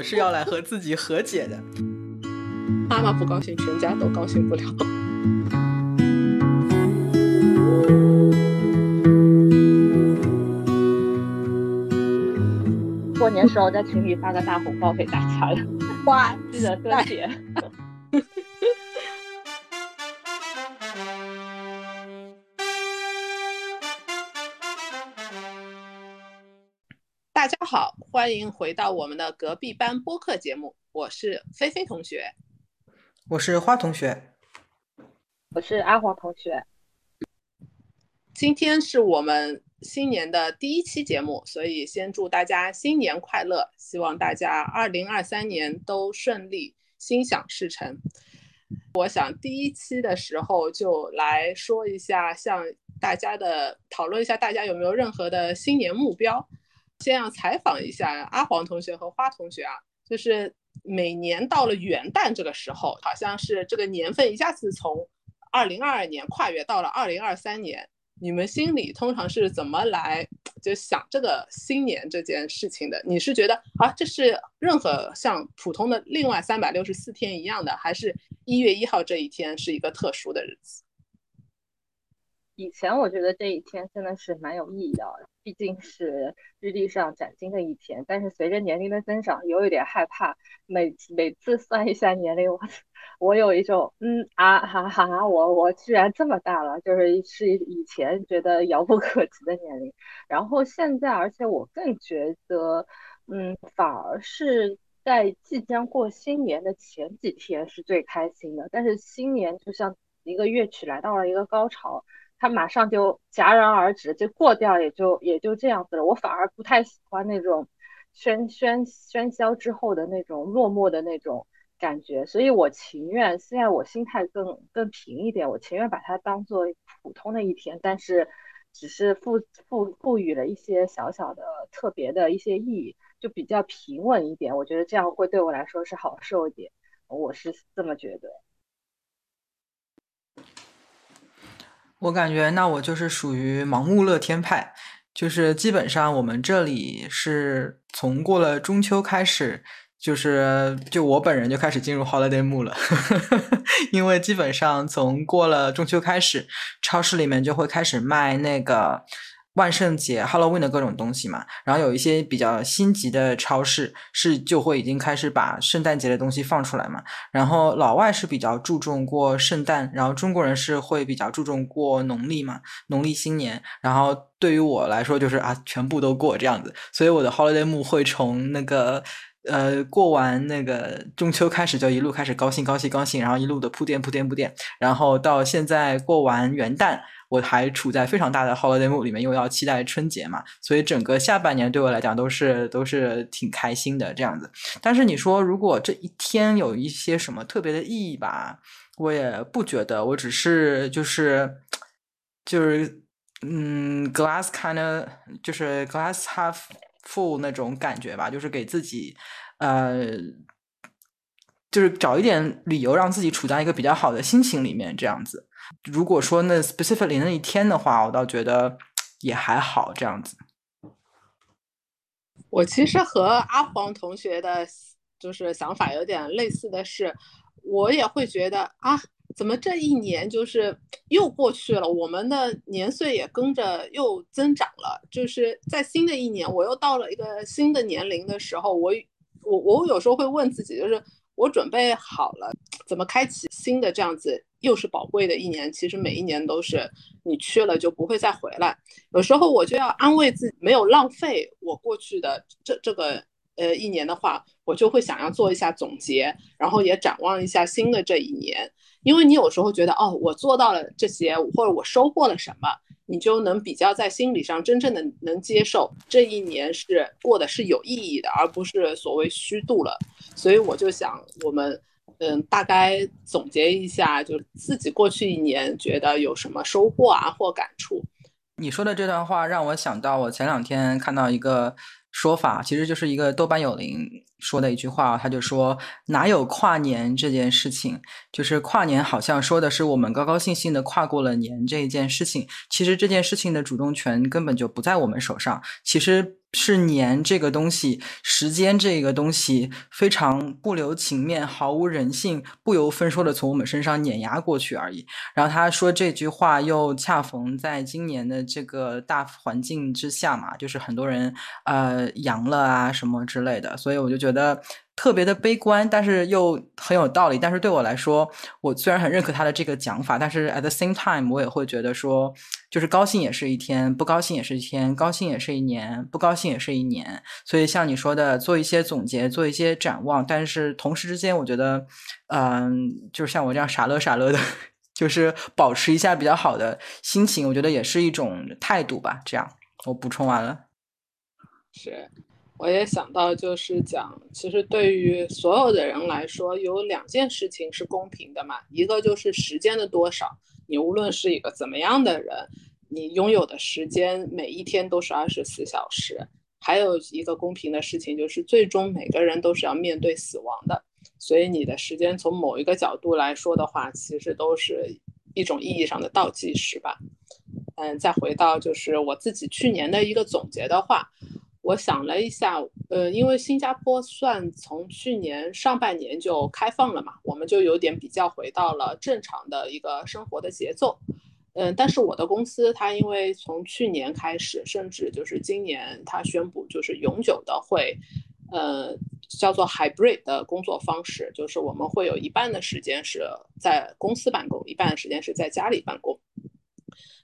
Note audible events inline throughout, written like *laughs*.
我是要来和自己和解的。妈妈不高兴，全家都高兴不了。过年时候在群里发个大红包给大家的，哇，记得多谢。欢迎回到我们的隔壁班播客节目，我是菲菲同学，我是花同学，我是阿黄同学。今天是我们新年的第一期节目，所以先祝大家新年快乐，希望大家二零二三年都顺利，心想事成。我想第一期的时候就来说一下，向大家的讨论一下，大家有没有任何的新年目标？先要采访一下阿黄同学和花同学啊，就是每年到了元旦这个时候，好像是这个年份一下子从二零二二年跨越到了二零二三年。你们心里通常是怎么来就想这个新年这件事情的？你是觉得啊，这是任何像普通的另外三百六十四天一样的，还是一月一号这一天是一个特殊的日子？以前我觉得这一天真的是蛮有意义的，毕竟是日历上崭新的一天。但是随着年龄的增长，又有点害怕，每每次算一下年龄，我我有一种嗯啊哈哈，我我居然这么大了，就是是以前觉得遥不可及的年龄。然后现在，而且我更觉得，嗯，反而是在即将过新年的前几天是最开心的。但是新年就像一个乐曲来到了一个高潮。它马上就戛然而止，就过掉，也就也就这样子了。我反而不太喜欢那种喧喧喧嚣之后的那种落寞的那种感觉，所以我情愿现在我心态更更平一点，我情愿把它当做普通的一天，但是只是赋赋赋予了一些小小的特别的一些意义，就比较平稳一点。我觉得这样会对我来说是好受一点，我是这么觉得。我感觉那我就是属于盲目乐天派，就是基本上我们这里是从过了中秋开始，就是就我本人就开始进入 holiday mood 了，*laughs* 因为基本上从过了中秋开始，超市里面就会开始卖那个。万圣节 Halloween 的各种东西嘛，然后有一些比较心急的超市是就会已经开始把圣诞节的东西放出来嘛。然后老外是比较注重过圣诞，然后中国人是会比较注重过农历嘛，农历新年。然后对于我来说就是啊，全部都过这样子，所以我的 Holiday m o 会从那个呃过完那个中秋开始就一路开始高兴高兴高兴，然后一路的铺垫铺垫铺垫，然后到现在过完元旦。我还处在非常大的 holiday mood 里面，因为要期待春节嘛，所以整个下半年对我来讲都是都是挺开心的这样子。但是你说如果这一天有一些什么特别的意义吧，我也不觉得，我只是就是就是嗯，glass kind of 就是 glass half full 那种感觉吧，就是给自己呃，就是找一点理由让自己处在一个比较好的心情里面这样子。如果说那 specifically 那一天的话，我倒觉得也还好这样子。我其实和阿黄同学的，就是想法有点类似的是，我也会觉得啊，怎么这一年就是又过去了，我们的年岁也跟着又增长了。就是在新的一年，我又到了一个新的年龄的时候，我我我有时候会问自己，就是我准备好了怎么开启新的这样子。又是宝贵的一年，其实每一年都是你去了就不会再回来。有时候我就要安慰自己，没有浪费我过去的这这个呃一年的话，我就会想要做一下总结，然后也展望一下新的这一年。因为你有时候觉得哦，我做到了这些，或者我收获了什么，你就能比较在心理上真正的能接受这一年是过的是有意义的，而不是所谓虚度了。所以我就想我们。嗯，大概总结一下，就自己过去一年觉得有什么收获啊或感触。你说的这段话让我想到，我前两天看到一个说法，其实就是一个豆瓣有灵说的一句话，他就说哪有跨年这件事情，就是跨年好像说的是我们高高兴兴的跨过了年这一件事情，其实这件事情的主动权根本就不在我们手上，其实。是年这个东西，时间这个东西非常不留情面、毫无人性、不由分说的从我们身上碾压过去而已。然后他说这句话又恰逢在今年的这个大环境之下嘛，就是很多人呃阳了啊什么之类的，所以我就觉得。特别的悲观，但是又很有道理。但是对我来说，我虽然很认可他的这个讲法，但是 at the same time，我也会觉得说，就是高兴也是一天，不高兴也是一天，高兴也是一年，不高兴也是一年。所以像你说的，做一些总结，做一些展望，但是同时之间，我觉得，嗯，就是像我这样傻乐傻乐的，*laughs* 就是保持一下比较好的心情，我觉得也是一种态度吧。这样，我补充完了。是。我也想到，就是讲，其实对于所有的人来说，有两件事情是公平的嘛。一个就是时间的多少，你无论是一个怎么样的人，你拥有的时间每一天都是二十四小时。还有一个公平的事情，就是最终每个人都是要面对死亡的，所以你的时间从某一个角度来说的话，其实都是一种意义上的倒计时吧。嗯，再回到就是我自己去年的一个总结的话。我想了一下，呃，因为新加坡算从去年上半年就开放了嘛，我们就有点比较回到了正常的一个生活的节奏，嗯，但是我的公司它因为从去年开始，甚至就是今年它宣布就是永久的会，呃，叫做 hybrid 的工作方式，就是我们会有一半的时间是在公司办公，一半的时间是在家里办公。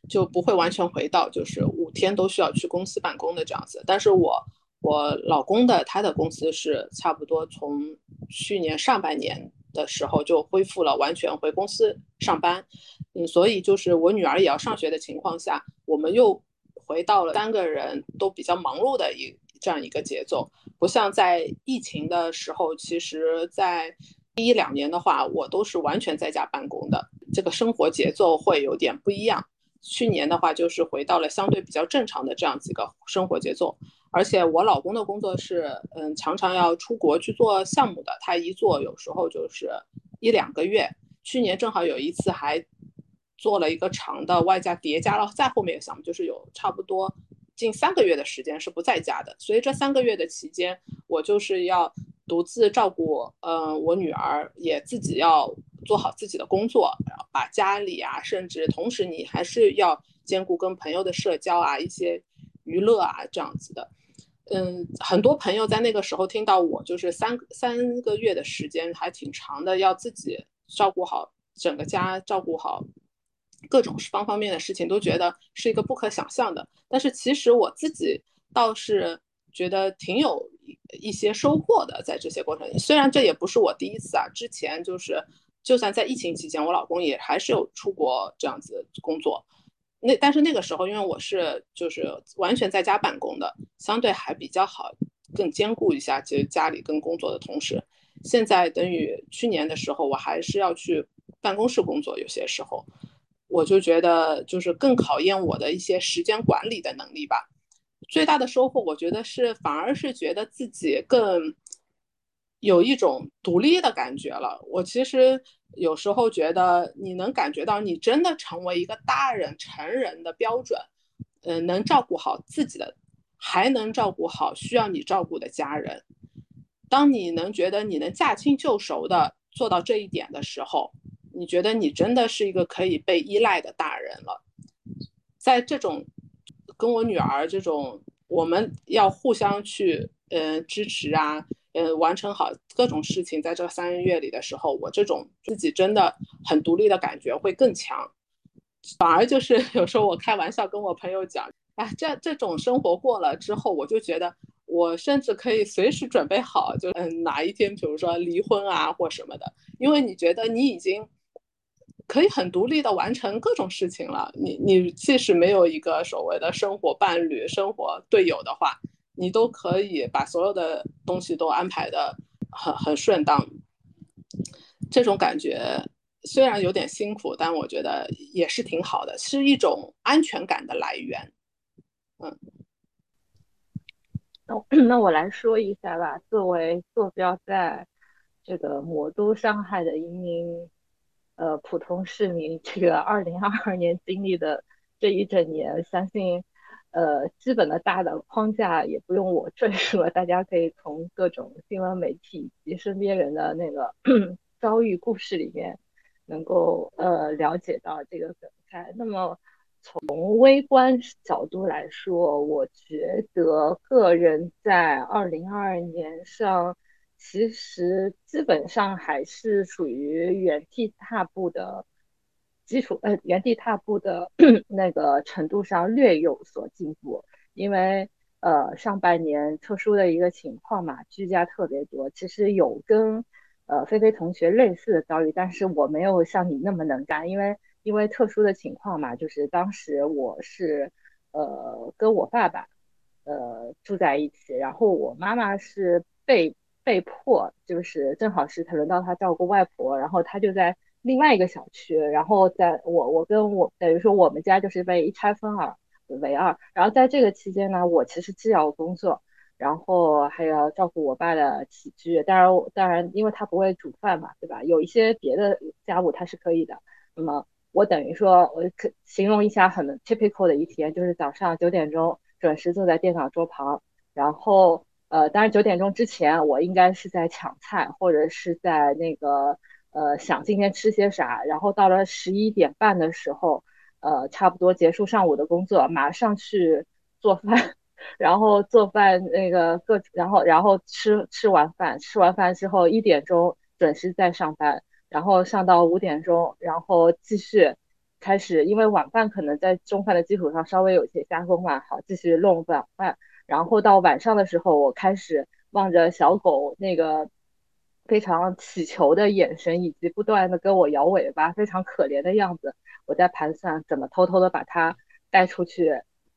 就不会完全回到就是五天都需要去公司办公的这样子，但是我我老公的他的公司是差不多从去年上半年的时候就恢复了完全回公司上班，嗯，所以就是我女儿也要上学的情况下，我们又回到了三个人都比较忙碌的一这样一个节奏，不像在疫情的时候，其实在一两年的话，我都是完全在家办公的，这个生活节奏会有点不一样。去年的话，就是回到了相对比较正常的这样几个生活节奏，而且我老公的工作是，嗯，常常要出国去做项目的，他一做有时候就是一两个月。去年正好有一次还做了一个长的，外加叠加了再后面的项目，就是有差不多近三个月的时间是不在家的。所以这三个月的期间，我就是要独自照顾，嗯，我女儿也自己要。做好自己的工作，把家里啊，甚至同时你还是要兼顾跟朋友的社交啊，一些娱乐啊这样子的。嗯，很多朋友在那个时候听到我就是三三个月的时间还挺长的，要自己照顾好整个家，照顾好各种方方面面的事情，都觉得是一个不可想象的。但是其实我自己倒是觉得挺有一些收获的，在这些过程里。虽然这也不是我第一次啊，之前就是。就算在疫情期间，我老公也还是有出国这样子工作。那但是那个时候，因为我是就是完全在家办公的，相对还比较好，更兼顾一下其实家里跟工作的同时。现在等于去年的时候，我还是要去办公室工作，有些时候我就觉得就是更考验我的一些时间管理的能力吧。最大的收获，我觉得是反而是觉得自己更。有一种独立的感觉了。我其实有时候觉得，你能感觉到你真的成为一个大人、成人的标准，嗯，能照顾好自己的，还能照顾好需要你照顾的家人。当你能觉得你能驾轻就熟的做到这一点的时候，你觉得你真的是一个可以被依赖的大人了。在这种跟我女儿这种，我们要互相去，嗯，支持啊。嗯，完成好各种事情，在这三个月里的时候，我这种自己真的很独立的感觉会更强。反而就是 *laughs* 有时候我开玩笑跟我朋友讲，哎，这这种生活过了之后，我就觉得我甚至可以随时准备好，就嗯哪一天，比如说离婚啊或什么的，因为你觉得你已经可以很独立的完成各种事情了。你你即使没有一个所谓的生活伴侣、生活队友的话。你都可以把所有的东西都安排的很很顺当，这种感觉虽然有点辛苦，但我觉得也是挺好的，是一种安全感的来源。嗯，那 *clears throat* 那我来说一下吧。作为坐标在这个魔都上海的一名呃普通市民，这个二零二二年经历的这一整年，相信。呃，基本的大的框架也不用我赘述了，大家可以从各种新闻媒体及身边人的那个 *clears throat* 遭遇故事里面，能够呃了解到这个梗概。那么从微观角度来说，我觉得个人在二零二二年上，其实基本上还是属于原地踏步的。基础呃原地踏步的 *clears throat* 那个程度上略有所进步，因为呃上半年特殊的一个情况嘛，居家特别多，其实有跟呃菲菲同学类似的遭遇，但是我没有像你那么能干，因为因为特殊的情况嘛，就是当时我是呃跟我爸爸呃住在一起，然后我妈妈是被被迫就是正好是他轮到他照顾外婆，然后他就在。另外一个小区，然后在我我跟我等于说我们家就是被一拆分而为二，然后在这个期间呢，我其实既要工作，然后还要照顾我爸的起居，当然当然因为他不会煮饭嘛，对吧？有一些别的家务他是可以的。那么我等于说我可形容一下很 typical 的一天，就是早上九点钟准时坐在电脑桌旁，然后呃，当然九点钟之前我应该是在抢菜或者是在那个。呃，想今天吃些啥，然后到了十一点半的时候，呃，差不多结束上午的工作，马上去做饭，*laughs* 然后做饭那个各，然后然后吃吃完饭，吃完饭之后一点钟准时再上班，然后上到五点钟，然后继续开始，因为晚饭可能在中饭的基础上稍微有些加工嘛，好，继续弄晚饭，然后到晚上的时候，我开始望着小狗那个。非常乞求的眼神，以及不断的跟我摇尾巴，非常可怜的样子。我在盘算怎么偷偷的把它带出去，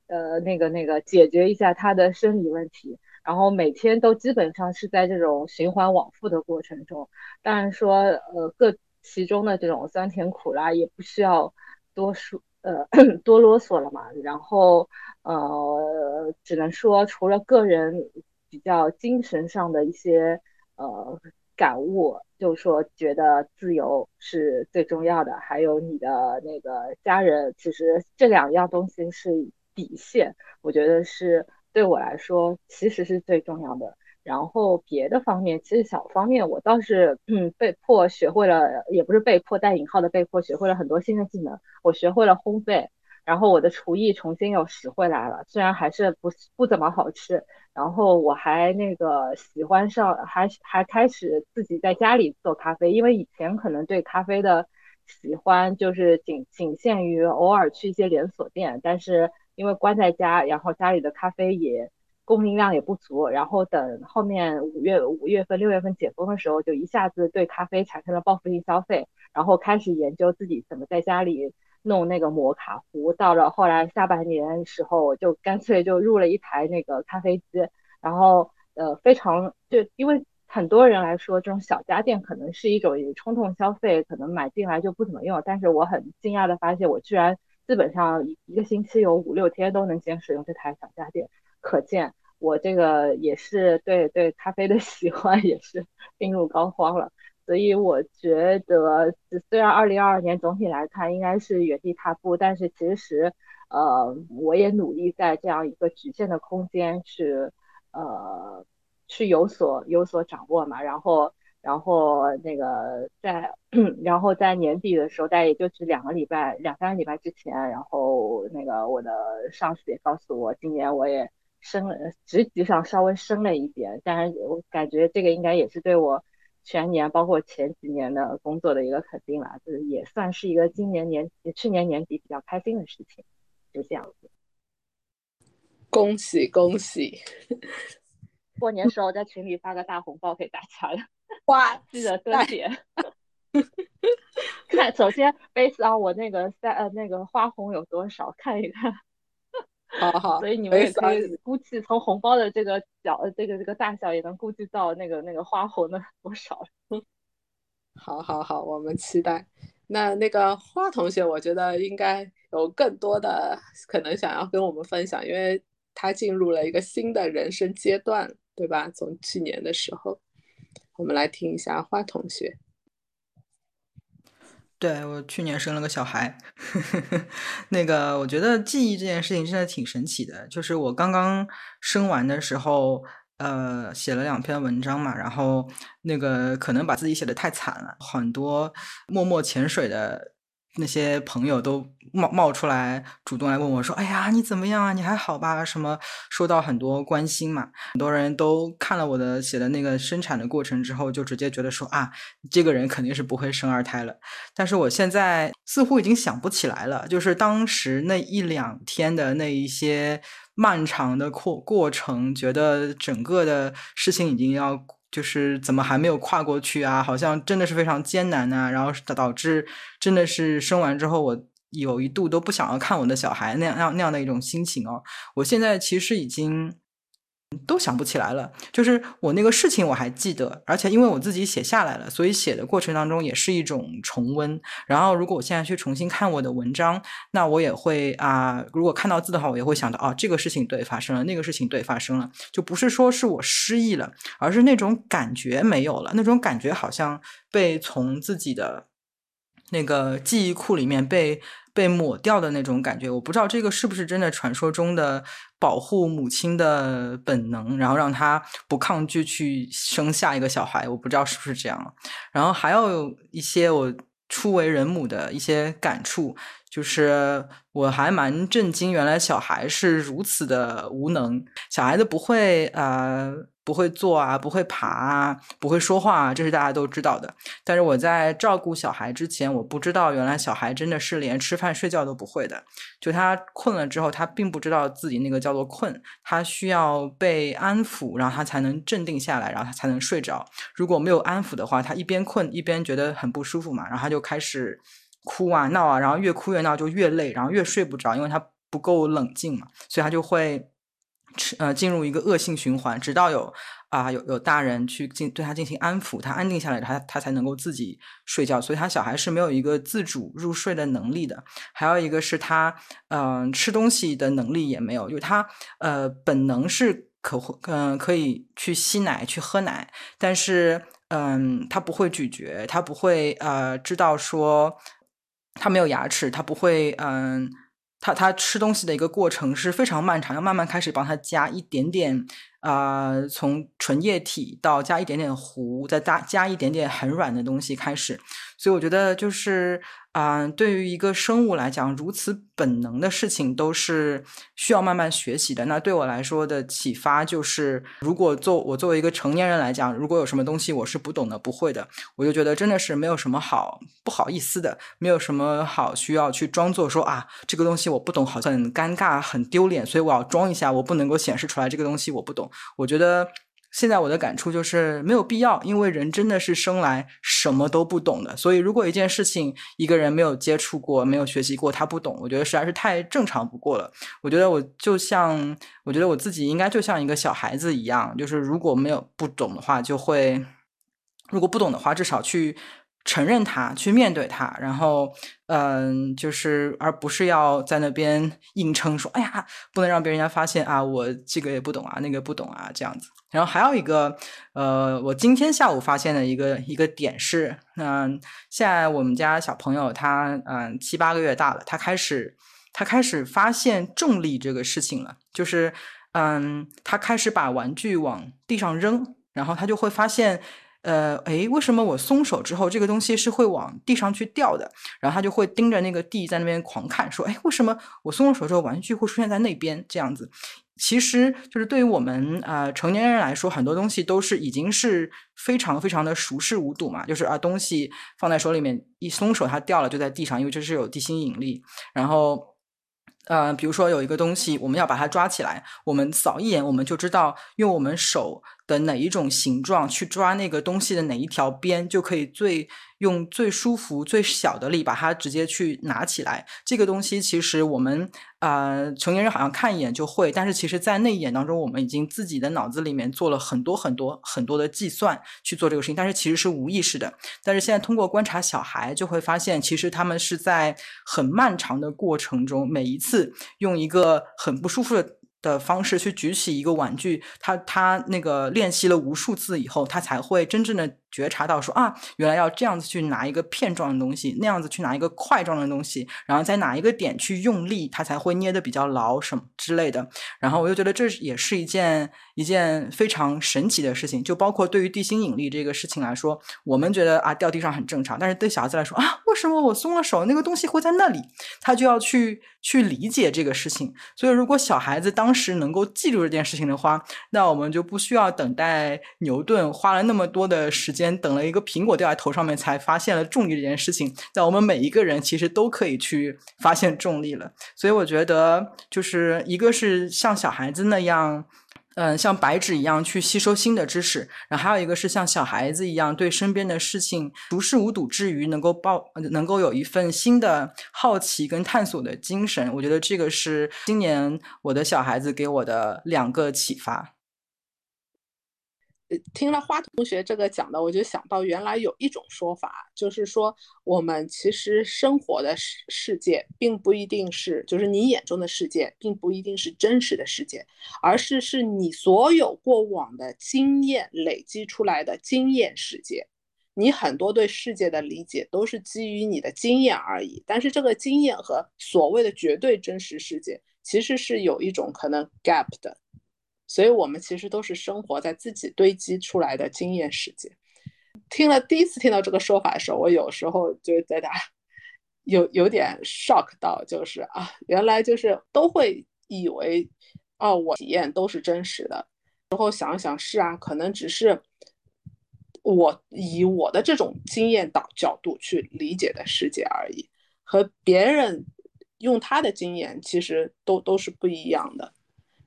呃，那个那个解决一下它的生理问题。然后每天都基本上是在这种循环往复的过程中。当然说，呃，各其中的这种酸甜苦辣也不需要多说，呃，多啰嗦了嘛。然后，呃，只能说除了个人比较精神上的一些，呃。感悟就是说，觉得自由是最重要的，还有你的那个家人，其实这两样东西是底线，我觉得是对我来说其实是最重要的。然后别的方面，其实小方面我倒是嗯被迫学会了，也不是被迫带引号的被迫学会了很多新的技能，我学会了烘焙。然后我的厨艺重新又拾回来了，虽然还是不不怎么好吃。然后我还那个喜欢上，还还开始自己在家里做咖啡，因为以前可能对咖啡的喜欢就是仅仅限于偶尔去一些连锁店，但是因为关在家，然后家里的咖啡也供应量也不足，然后等后面五月五月份六月份解封的时候，就一下子对咖啡产生了报复性消费，然后开始研究自己怎么在家里。弄那个摩卡壶，到了后来下半年时候，我就干脆就入了一台那个咖啡机，然后呃非常就因为很多人来说，这种小家电可能是一种冲动消费，可能买进来就不怎么用，但是我很惊讶的发现，我居然基本上一个星期有五六天都能坚持用这台小家电，可见我这个也是对对咖啡的喜欢也是 *laughs* 病入膏肓了。所以我觉得，虽然二零二二年总体来看应该是原地踏步，但是其实，呃，我也努力在这样一个局限的空间去，呃，去有所有所掌握嘛。然后，然后那个在，*clears throat* 然后在年底的时候，大概也就是两个礼拜、两三个礼拜之前，然后那个我的上司也告诉我，今年我也升了职级上稍微升了一点，但是我感觉这个应该也是对我。全年包括前几年的工作的一个肯定了，就是也算是一个今年年去年年底比较开心的事情，就这样子。恭喜恭喜！*laughs* 过年时候在群里发个大红包给大家了，*laughs* 哇，记得多点。*laughs* 看，首先 base 啊，我那个三呃那个花红有多少？看一看。好好，所以你们也可以估计从红包的这个角，这个这个大小，也能估计到那个那个花红的 *laughs* 多少。*laughs* 好好好，我们期待。那那个花同学，我觉得应该有更多的可能想要跟我们分享，因为他进入了一个新的人生阶段，对吧？从去年的时候，我们来听一下花同学。对我去年生了个小孩，*laughs* 那个我觉得记忆这件事情真的挺神奇的。就是我刚刚生完的时候，呃，写了两篇文章嘛，然后那个可能把自己写的太惨了，很多默默潜水的。那些朋友都冒冒出来，主动来问我说：“哎呀，你怎么样啊？你还好吧？”什么收到很多关心嘛，很多人都看了我的写的那个生产的过程之后，就直接觉得说：“啊，这个人肯定是不会生二胎了。”但是我现在似乎已经想不起来了，就是当时那一两天的那一些漫长的过过程，觉得整个的事情已经要。就是怎么还没有跨过去啊？好像真的是非常艰难呐，然后导致真的是生完之后，我有一度都不想要看我的小孩那样那样那样的一种心情哦。我现在其实已经。都想不起来了，就是我那个事情我还记得，而且因为我自己写下来了，所以写的过程当中也是一种重温。然后如果我现在去重新看我的文章，那我也会啊，如果看到字的话，我也会想到啊，这个事情对发生了，那个事情对发生了，就不是说是我失忆了，而是那种感觉没有了，那种感觉好像被从自己的那个记忆库里面被。被抹掉的那种感觉，我不知道这个是不是真的传说中的保护母亲的本能，然后让她不抗拒去生下一个小孩，我不知道是不是这样。然后还有一些我初为人母的一些感触，就是我还蛮震惊，原来小孩是如此的无能，小孩子不会呃。不会坐啊，不会爬啊，不会说话啊，这是大家都知道的。但是我在照顾小孩之前，我不知道原来小孩真的是连吃饭睡觉都不会的。就他困了之后，他并不知道自己那个叫做困，他需要被安抚，然后他才能镇定下来，然后他才能睡着。如果没有安抚的话，他一边困一边觉得很不舒服嘛，然后他就开始哭啊闹啊，然后越哭越闹就越累，然后越睡不着，因为他不够冷静嘛，所以他就会。吃呃，进入一个恶性循环，直到有啊有有大人去进对他进行安抚，他安定下来，他他才能够自己睡觉。所以，他小孩是没有一个自主入睡的能力的。还有一个是他嗯吃东西的能力也没有，就是他呃本能是可嗯可以去吸奶去喝奶，但是嗯他不会咀嚼，他不会呃知道说他没有牙齿，他不会嗯。他他吃东西的一个过程是非常漫长，要慢慢开始帮他加一点点。啊，从纯液体到加一点点糊，再加加一点点很软的东西开始，所以我觉得就是啊，对于一个生物来讲，如此本能的事情都是需要慢慢学习的。那对我来说的启发就是，如果做我作为一个成年人来讲，如果有什么东西我是不懂的、不会的，我就觉得真的是没有什么好不好意思的，没有什么好需要去装作说啊，这个东西我不懂，好像很尴尬、很丢脸，所以我要装一下，我不能够显示出来这个东西我不懂。我觉得现在我的感触就是没有必要，因为人真的是生来什么都不懂的。所以，如果一件事情一个人没有接触过、没有学习过，他不懂，我觉得实在是太正常不过了。我觉得我就像，我觉得我自己应该就像一个小孩子一样，就是如果没有不懂的话，就会如果不懂的话，至少去。承认他，去面对他，然后，嗯，就是，而不是要在那边硬撑，说，哎呀，不能让别人家发现啊，我这个也不懂啊，那个不懂啊，这样子。然后还有一个，呃，我今天下午发现的一个一个点是，嗯，现在我们家小朋友他，嗯，七八个月大了，他开始，他开始发现重力这个事情了，就是，嗯，他开始把玩具往地上扔，然后他就会发现。呃，诶，为什么我松手之后，这个东西是会往地上去掉的？然后他就会盯着那个地在那边狂看，说，诶，为什么我松了手之后，玩具会出现在那边？这样子，其实就是对于我们啊成年人来说，很多东西都是已经是非常非常的熟视无睹嘛，就是啊，东西放在手里面一松手，它掉了就在地上，因为这是有地心引力。然后，呃，比如说有一个东西，我们要把它抓起来，我们扫一眼，我们就知道用我们手。的哪一种形状去抓那个东西的哪一条边，就可以最用最舒服、最小的力把它直接去拿起来。这个东西其实我们啊成年人好像看一眼就会，但是其实在那一眼当中，我们已经自己的脑子里面做了很多很多很多的计算去做这个事情，但是其实是无意识的。但是现在通过观察小孩，就会发现其实他们是在很漫长的过程中，每一次用一个很不舒服的。的方式去举起一个玩具，他他那个练习了无数次以后，他才会真正的觉察到说啊，原来要这样子去拿一个片状的东西，那样子去拿一个块状的东西，然后在哪一个点去用力，它才会捏得比较牢什么之类的。然后我就觉得这也是一件一件非常神奇的事情。就包括对于地心引力这个事情来说，我们觉得啊掉地上很正常，但是对小孩子来说啊，为什么我松了手，那个东西会在那里？他就要去去理解这个事情。所以如果小孩子当时能够记住这件事情的话，那我们就不需要等待牛顿花了那么多的时间，间等了一个苹果掉在头上面才发现了重力这件事情，在我们每一个人其实都可以去发现重力了。所以我觉得，就是一个是像小孩子那样。嗯，像白纸一样去吸收新的知识，然后还有一个是像小孩子一样对身边的事情熟视无睹之余，能够抱，能够有一份新的好奇跟探索的精神。我觉得这个是今年我的小孩子给我的两个启发。听了花同学这个讲的，我就想到原来有一种说法，就是说我们其实生活的世世界，并不一定是，就是你眼中的世界，并不一定是真实的世界，而是是你所有过往的经验累积出来的经验世界。你很多对世界的理解都是基于你的经验而已，但是这个经验和所谓的绝对真实世界，其实是有一种可能 gap 的。所以，我们其实都是生活在自己堆积出来的经验世界。听了第一次听到这个说法的时候，我有时候就在那有有点 shock 到，就是啊，原来就是都会以为，哦，我体验都是真实的。然后想想是啊，可能只是我以我的这种经验导角度去理解的世界而已，和别人用他的经验其实都都是不一样的。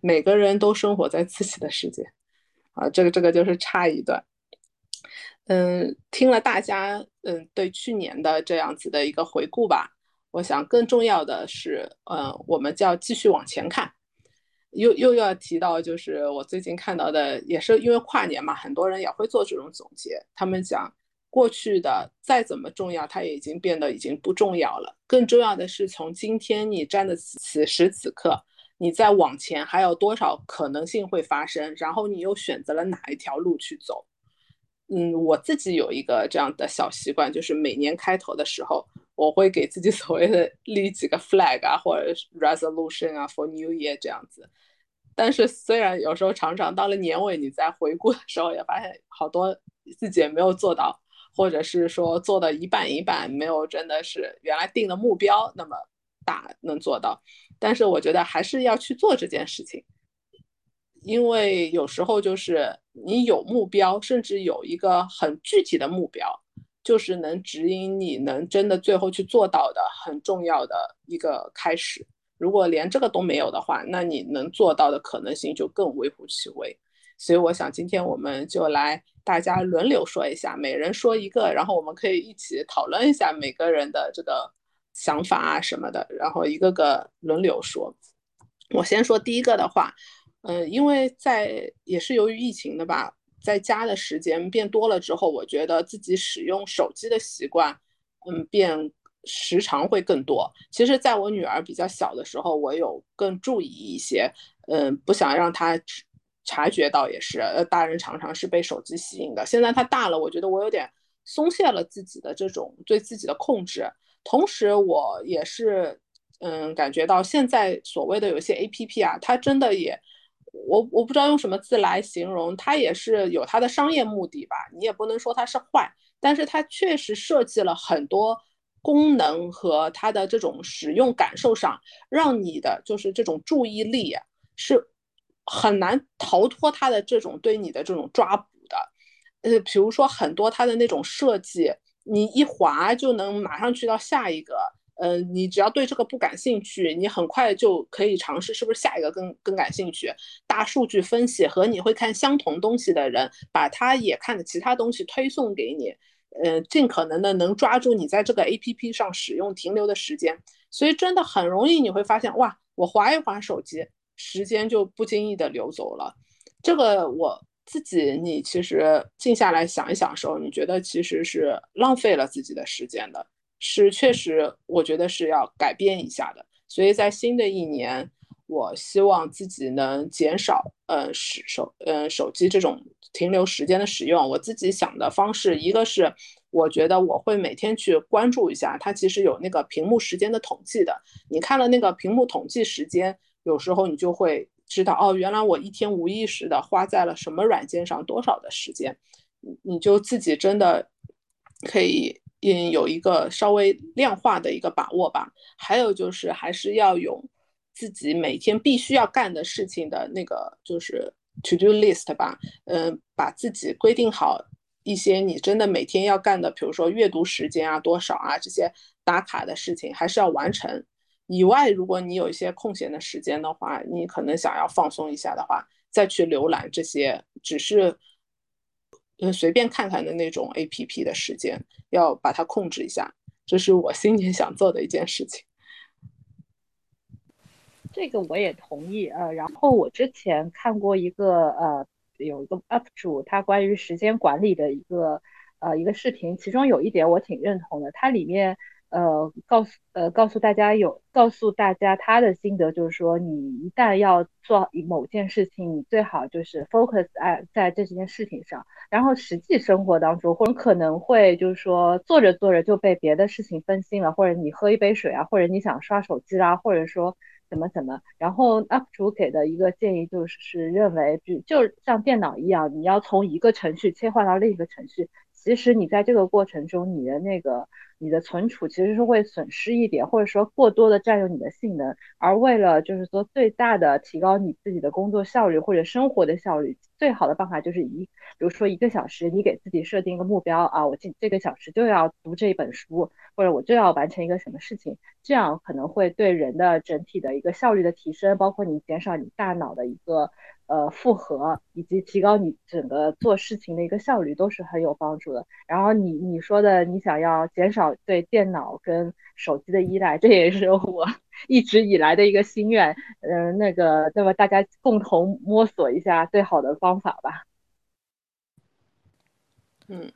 每个人都生活在自己的世界，啊，这个这个就是差一段。嗯，听了大家嗯对去年的这样子的一个回顾吧，我想更重要的是，嗯，我们就要继续往前看。又又要提到，就是我最近看到的，也是因为跨年嘛，很多人也会做这种总结。他们讲过去的再怎么重要，它也已经变得已经不重要了。更重要的是，从今天你站的此时此刻。你再往前还有多少可能性会发生？然后你又选择了哪一条路去走？嗯，我自己有一个这样的小习惯，就是每年开头的时候，我会给自己 *laughs* 所谓的立几个 flag 啊，或者 resolution 啊，for New Year 这样子。但是虽然有时候常常到了年尾，你在回顾的时候也发现好多自己也没有做到，或者是说做的一半一半，没有真的是原来定的目标那么大能做到。但是我觉得还是要去做这件事情，因为有时候就是你有目标，甚至有一个很具体的目标，就是能指引你能真的最后去做到的很重要的一个开始。如果连这个都没有的话，那你能做到的可能性就更微乎其微。所以我想今天我们就来大家轮流说一下，每人说一个，然后我们可以一起讨论一下每个人的这个。想法啊什么的，然后一个个轮流说。我先说第一个的话，嗯，因为在也是由于疫情的吧，在家的时间变多了之后，我觉得自己使用手机的习惯，嗯，变时长会更多。其实，在我女儿比较小的时候，我有更注意一些，嗯，不想让她察觉到，也是，呃，大人常常是被手机吸引的。现在她大了，我觉得我有点松懈了自己的这种对自己的控制。同时，我也是，嗯，感觉到现在所谓的有些 A P P 啊，它真的也，我我不知道用什么字来形容，它也是有它的商业目的吧。你也不能说它是坏，但是它确实设计了很多功能和它的这种使用感受上，让你的就是这种注意力是很难逃脱它的这种对你的这种抓捕的。呃，比如说很多它的那种设计。你一滑就能马上去到下一个，呃，你只要对这个不感兴趣，你很快就可以尝试是不是下一个更更感兴趣。大数据分析和你会看相同东西的人，把他也看的其他东西推送给你，呃，尽可能的能抓住你在这个 A P P 上使用停留的时间。所以真的很容易你会发现，哇，我滑一滑手机，时间就不经意的流走了。这个我。自己，你其实静下来想一想的时候，你觉得其实是浪费了自己的时间的，是确实，我觉得是要改变一下的。所以在新的一年，我希望自己能减少呃使手呃手机这种停留时间的使用。我自己想的方式，一个是我觉得我会每天去关注一下，它其实有那个屏幕时间的统计的。你看了那个屏幕统计时间，有时候你就会知道哦，原来我一天无意识的花在了什么软件上多少的时间，你就自己真的可以。嗯，有一个稍微量化的一个把握吧。还有就是，还是要有自己每天必须要干的事情的那个，就是 to do list 吧。嗯，把自己规定好一些你真的每天要干的，比如说阅读时间啊多少啊这些打卡的事情，还是要完成。以外，如果你有一些空闲的时间的话，你可能想要放松一下的话，再去浏览这些，只是。嗯，随便看看的那种 A P P 的时间，要把它控制一下，这是我新年想做的一件事情。这个我也同意呃，然后我之前看过一个呃，有一个 UP 主他关于时间管理的一个呃一个视频，其中有一点我挺认同的，它里面。呃，告诉呃告诉大家有告诉大家他的心得，就是说你一旦要做某件事情，你最好就是 focus 在在这件事情上，然后实际生活当中，或者可能会就是说做着做着就被别的事情分心了，或者你喝一杯水啊，或者你想刷手机啦，或者说怎么怎么，然后 UP 主给的一个建议就是认为，就就像电脑一样，你要从一个程序切换到另一个程序，其实你在这个过程中，你的那个。你的存储其实是会损失一点，或者说过多的占用你的性能，而为了就是说最大的提高你自己的工作效率或者生活的效率，最好的办法就是一，比如说一个小时，你给自己设定一个目标啊，我这这个小时就要读这一本书，或者我就要完成一个什么事情，这样可能会对人的整体的一个效率的提升，包括你减少你大脑的一个。呃，负荷以及提高你整个做事情的一个效率都是很有帮助的。然后你你说的，你想要减少对电脑跟手机的依赖，这也是我 *laughs* 一直以来的一个心愿。嗯，那个，那么大家共同摸索一下最好的方法吧。嗯，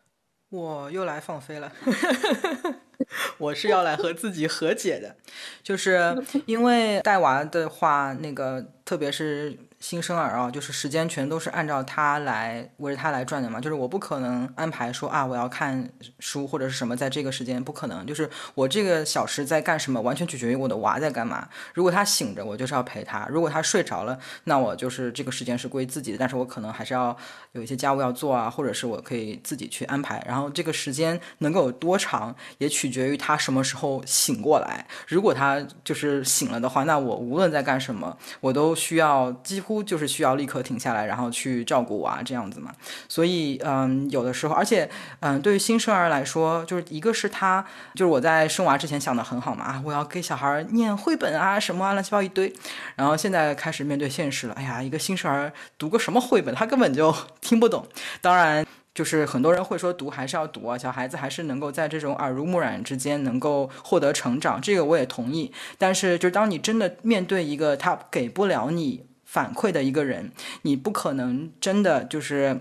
我又来放飞了。*laughs* 我是要来和自己和解的，就是 *laughs* 因为带娃的话，那个特别是。新生儿啊，就是时间全都是按照他来围着他来转的嘛。就是我不可能安排说啊，我要看书或者是什么，在这个时间不可能。就是我这个小时在干什么，完全取决于我的娃在干嘛。如果他醒着，我就是要陪他；如果他睡着了，那我就是这个时间是归自己的。但是我可能还是要有一些家务要做啊，或者是我可以自己去安排。然后这个时间能够有多长，也取决于他什么时候醒过来。如果他就是醒了的话，那我无论在干什么，我都需要几乎。就是需要立刻停下来，然后去照顾娃这样子嘛。所以，嗯，有的时候，而且，嗯，对于新生儿来说，就是一个是他，就是我在生娃之前想的很好嘛，啊，我要给小孩念绘本啊，什么啊，乱七八糟一堆。然后现在开始面对现实了，哎呀，一个新生儿读个什么绘本，他根本就 *laughs* 听不懂。当然。就是很多人会说读还是要读啊，小孩子还是能够在这种耳濡目染之间能够获得成长，这个我也同意。但是，就当你真的面对一个他给不了你。反馈的一个人，你不可能真的就是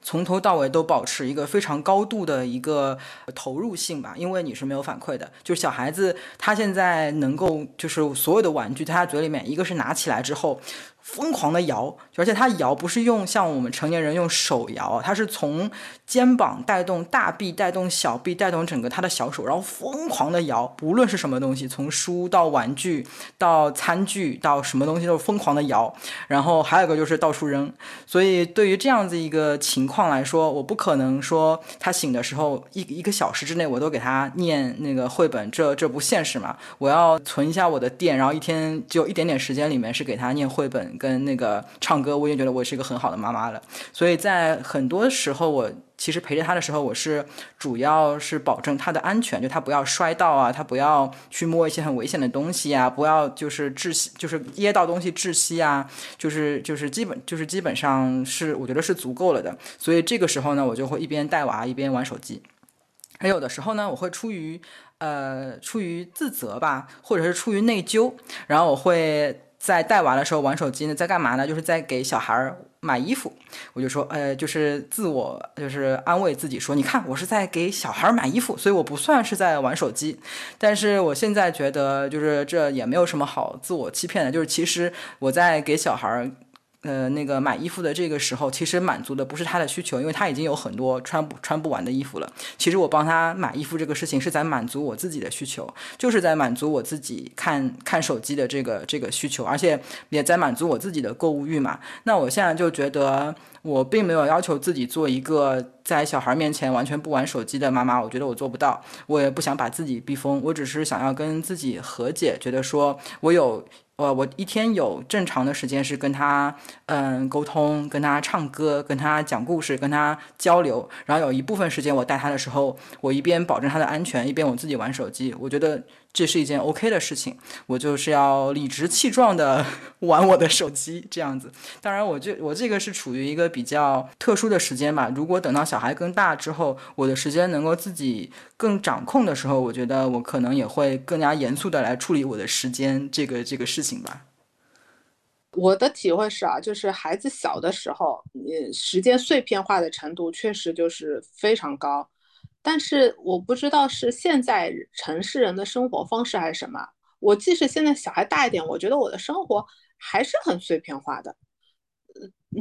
从头到尾都保持一个非常高度的一个投入性吧，因为你是没有反馈的。就是小孩子他现在能够就是所有的玩具在他嘴里面，一个是拿起来之后。疯狂的摇，而且他摇不是用像我们成年人用手摇，他是从肩膀带动大臂，带动小臂，带动整个他的小手，然后疯狂的摇，不论是什么东西，从书到玩具到餐具到什么东西都是疯狂的摇。然后还有一个就是到处扔。所以对于这样子一个情况来说，我不可能说他醒的时候一一个小时之内我都给他念那个绘本，这这不现实嘛。我要存一下我的电，然后一天就一点点时间里面是给他念绘本。跟那个唱歌，我已经觉得我是一个很好的妈妈了。所以在很多时候，我其实陪着他的时候，我是主要是保证他的安全，就他不要摔到啊，他不要去摸一些很危险的东西啊，不要就是窒息，就是噎到东西窒息啊，就是就是基本就是基本上是我觉得是足够了的。所以这个时候呢，我就会一边带娃一边玩手机。还有的时候呢，我会出于呃出于自责吧，或者是出于内疚，然后我会。在带娃的时候玩手机呢，在干嘛呢？就是在给小孩儿买衣服。我就说，呃，就是自我就是安慰自己说，你看我是在给小孩买衣服，所以我不算是在玩手机。但是我现在觉得，就是这也没有什么好自我欺骗的，就是其实我在给小孩。呃，那个买衣服的这个时候，其实满足的不是他的需求，因为他已经有很多穿不穿不完的衣服了。其实我帮他买衣服这个事情是在满足我自己的需求，就是在满足我自己看看手机的这个这个需求，而且也在满足我自己的购物欲嘛。那我现在就觉得，我并没有要求自己做一个在小孩面前完全不玩手机的妈妈，我觉得我做不到，我也不想把自己逼疯，我只是想要跟自己和解，觉得说我有。我我一天有正常的时间是跟他嗯沟通，跟他唱歌，跟他讲故事，跟他交流。然后有一部分时间我带他的时候，我一边保证他的安全，一边我自己玩手机。我觉得。这是一件 OK 的事情，我就是要理直气壮的 *laughs* 玩我的手机这样子。当然，我这我这个是处于一个比较特殊的时间吧。如果等到小孩更大之后，我的时间能够自己更掌控的时候，我觉得我可能也会更加严肃的来处理我的时间这个这个事情吧。我的体会是啊，就是孩子小的时候，你时间碎片化的程度确实就是非常高。但是我不知道是现在城市人的生活方式还是什么。我即使现在小孩大一点，我觉得我的生活还是很碎片化的。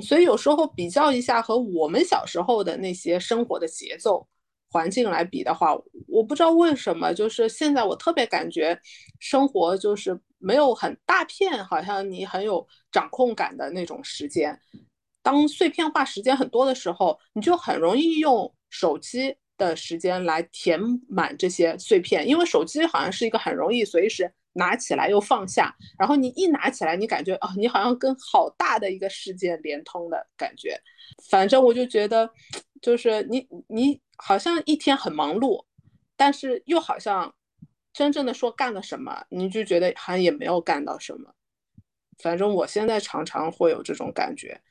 所以有时候比较一下和我们小时候的那些生活的节奏环境来比的话，我不知道为什么，就是现在我特别感觉生活就是没有很大片，好像你很有掌控感的那种时间。当碎片化时间很多的时候，你就很容易用手机。的时间来填满这些碎片，因为手机好像是一个很容易随时拿起来又放下，然后你一拿起来，你感觉哦，你好像跟好大的一个世界连通的感觉。反正我就觉得，就是你你好像一天很忙碌，但是又好像真正的说干了什么，你就觉得好像也没有干到什么。反正我现在常常会有这种感觉。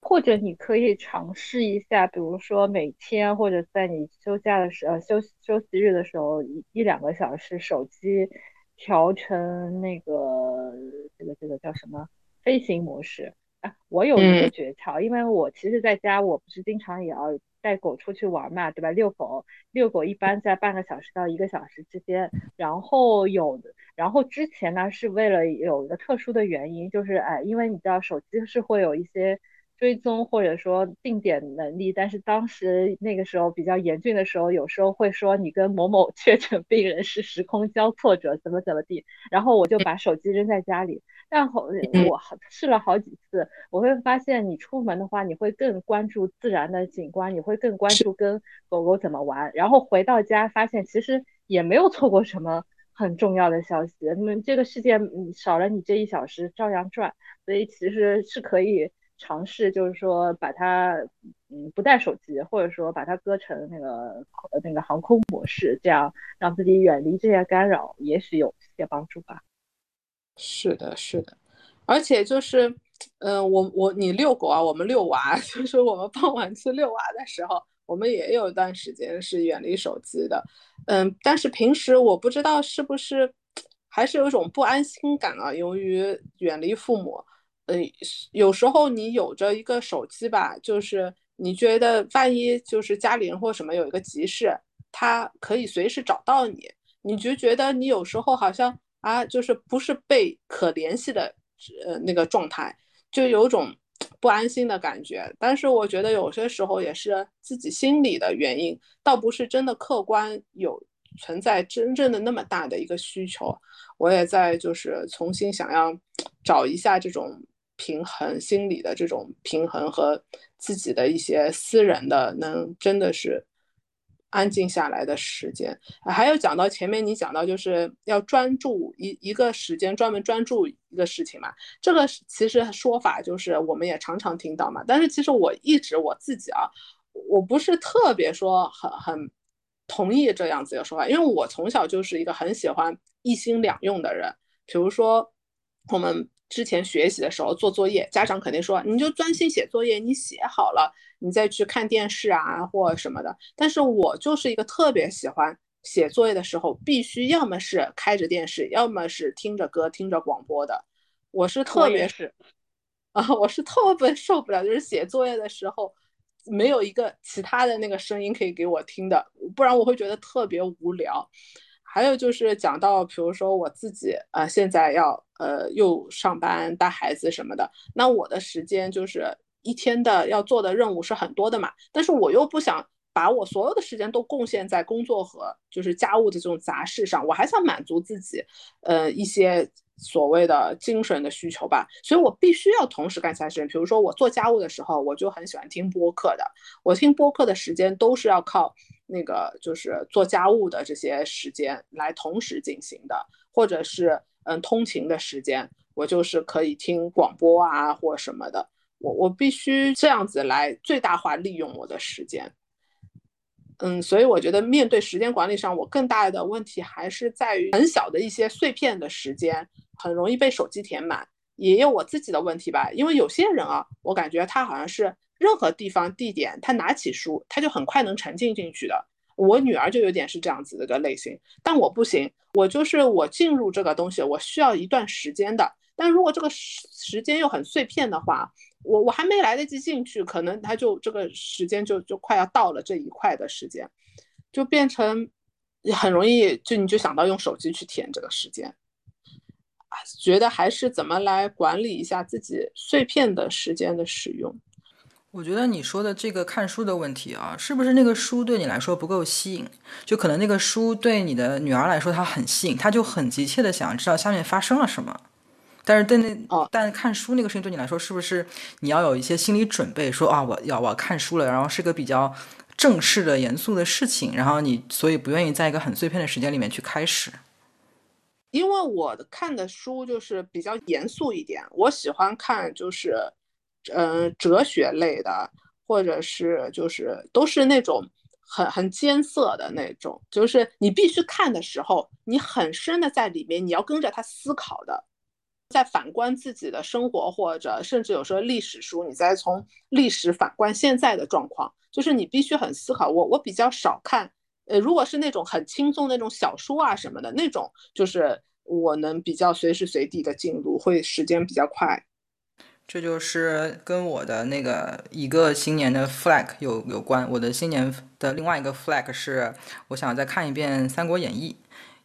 或者你可以尝试一下，比如说每天或者在你休假的时呃、休休息日的时候，一一两个小时手机调成那个这个这个叫什么飞行模式。啊，我有一个诀窍，因为我其实在家我不是经常也要带狗出去玩嘛，对吧？遛狗，遛狗一般在半个小时到一个小时之间。然后有，然后之前呢是为了有一个特殊的原因，就是哎，因为你知道手机是会有一些。追踪或者说定点能力，但是当时那个时候比较严峻的时候，有时候会说你跟某某 *laughs* 确诊病人是时空交错者，怎么怎么地，然后我就把手机扔在家里。但后我试了好几次，我会发现你出门的话，你会更关注自然的景观，你会更关注跟狗狗怎么玩，然后回到家发现其实也没有错过什么很重要的消息。那么这个世界少了你这一小时照样转，所以其实是可以。尝试就是说把它嗯不带手机，或者说把它搁成那个那个航空模式，这样让自己远离这些干扰，也许有些帮助吧。是的，是的，而且就是嗯，我我你遛狗啊，我们遛娃，*laughs* 就是我们傍晚去遛娃的时候，我们也有一段时间是远离手机的。嗯，但是平时我不知道是不是还是有一种不安心感啊，由于远离父母。嗯，有时候你有着一个手机吧，就是你觉得万一就是家里人或什么有一个急事，他可以随时找到你，你就觉得你有时候好像啊，就是不是被可联系的呃那个状态，就有种 *tsk* 不安心的感觉。但是我觉得有些时候也是自己心理的原因，倒不是真的客观有存在真正的那么大的一个需求。我也在就是重新想要找一下这种。平衡心理的这种平衡和自己的一些私人的，能真的是安静下来的时间。还有讲到前面你讲到就是要专注一一个时间，专门专注一个事情嘛。这个其实说法就是我们也常常听到嘛。但是其实我一直我自己啊，我不是特别说很很同意这样子的说法，因为我从小就是一个很喜欢一心两用的人。比如说我们。之前学习的时候做作业，家长肯定说你就专心写作业，你写好了，你再去看电视啊或什么的。但是我就是一个特别喜欢写作业的时候，必须要么是开着电视，要么是听着歌、听着广播的。我是特别是啊，*laughs* 我是特别受不了，就是写作业的时候没有一个其他的那个声音可以给我听的，不然我会觉得特别无聊。还有就是讲到，比如说我自己啊，现在要呃又上班带孩子什么的，那我的时间就是一天的要做的任务是很多的嘛，但是我又不想把我所有的时间都贡献在工作和就是家务的这种杂事上，我还想满足自己呃一些所谓的精神的需求吧，所以我必须要同时干其他事。比如说我做家务的时候，我就很喜欢听播客的，我听播客的时间都是要靠。那个就是做家务的这些时间来同时进行的，或者是嗯通勤的时间，我就是可以听广播啊或什么的，我我必须这样子来最大化利用我的时间。嗯，所以我觉得面对时间管理上，我更大的问题还是在于很小的一些碎片的时间，很容易被手机填满，也有我自己的问题吧。因为有些人啊，我感觉他好像是。任何地方地点，他拿起书，他就很快能沉浸进去的。我女儿就有点是这样子的一个类型，但我不行，我就是我进入这个东西，我需要一段时间的。但如果这个时时间又很碎片的话，我我还没来得及进去，可能他就这个时间就就快要到了这一块的时间，就变成很容易就你就想到用手机去填这个时间，觉得还是怎么来管理一下自己碎片的时间的使用。我觉得你说的这个看书的问题啊，是不是那个书对你来说不够吸引？就可能那个书对你的女儿来说，她很吸引，她就很急切的想知道下面发生了什么。但是对那哦，但看书那个事情对你来说，是不是你要有一些心理准备？说啊，我要我要看书了，然后是个比较正式的、严肃的事情，然后你所以不愿意在一个很碎片的时间里面去开始。因为我看的书就是比较严肃一点，我喜欢看就是。嗯，哲学类的，或者是就是都是那种很很艰涩的那种，就是你必须看的时候，你很深的在里面，你要跟着他思考的，在反观自己的生活，或者甚至有时候历史书，你再从历史反观现在的状况，就是你必须很思考。我我比较少看，呃，如果是那种很轻松那种小说啊什么的那种，就是我能比较随时随地的进入，会时间比较快。这就是跟我的那个一个新年的 flag 有有关。我的新年的另外一个 flag 是，我想再看一遍《三国演义》，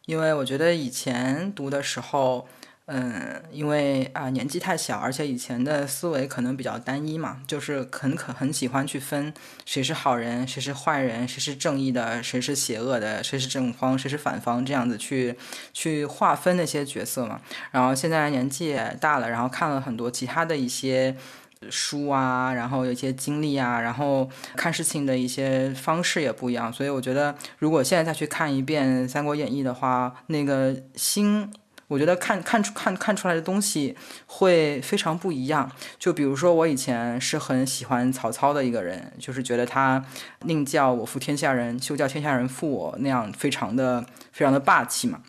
因为我觉得以前读的时候。嗯，因为啊年纪太小，而且以前的思维可能比较单一嘛，就是很可很喜欢去分谁是好人，谁是坏人，谁是正义的，谁是邪恶的，谁是正方，谁是反方，这样子去去划分那些角色嘛。然后现在年纪也大了，然后看了很多其他的一些书啊，然后有一些经历啊，然后看事情的一些方式也不一样，所以我觉得如果现在再去看一遍《三国演义》的话，那个心。我觉得看看出看看出来的东西会非常不一样。就比如说，我以前是很喜欢曹操的一个人，就是觉得他宁叫我负天下人，休叫天下人负我，那样非常的非常的霸气嘛。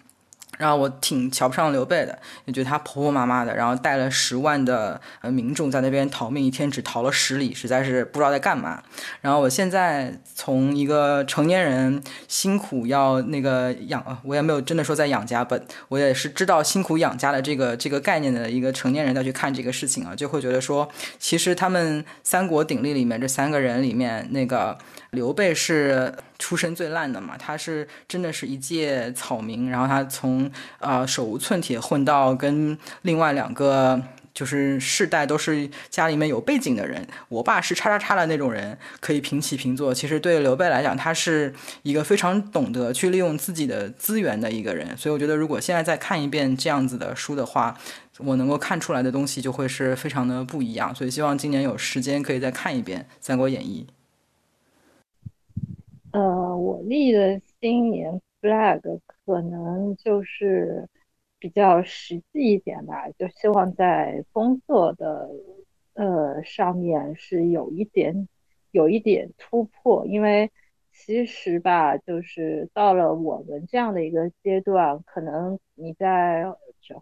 然后我挺瞧不上刘备的，也觉得他婆婆妈妈的，然后带了十万的呃民众在那边逃命，一天只逃了十里，实在是不知道在干嘛。然后我现在从一个成年人辛苦要那个养，我也没有真的说在养家本，我也是知道辛苦养家的这个这个概念的一个成年人再去看这个事情啊，就会觉得说，其实他们三国鼎立里面这三个人里面那个。刘备是出身最烂的嘛，他是真的是一介草民，然后他从呃手无寸铁混到跟另外两个就是世代都是家里面有背景的人，我爸是叉叉叉的那种人，可以平起平坐。其实对刘备来讲，他是一个非常懂得去利用自己的资源的一个人，所以我觉得如果现在再看一遍这样子的书的话，我能够看出来的东西就会是非常的不一样。所以希望今年有时间可以再看一遍《三国演义》。呃，我立的新年 flag 可能就是比较实际一点吧，就希望在工作的呃上面是有一点有一点突破，因为其实吧，就是到了我们这样的一个阶段，可能你在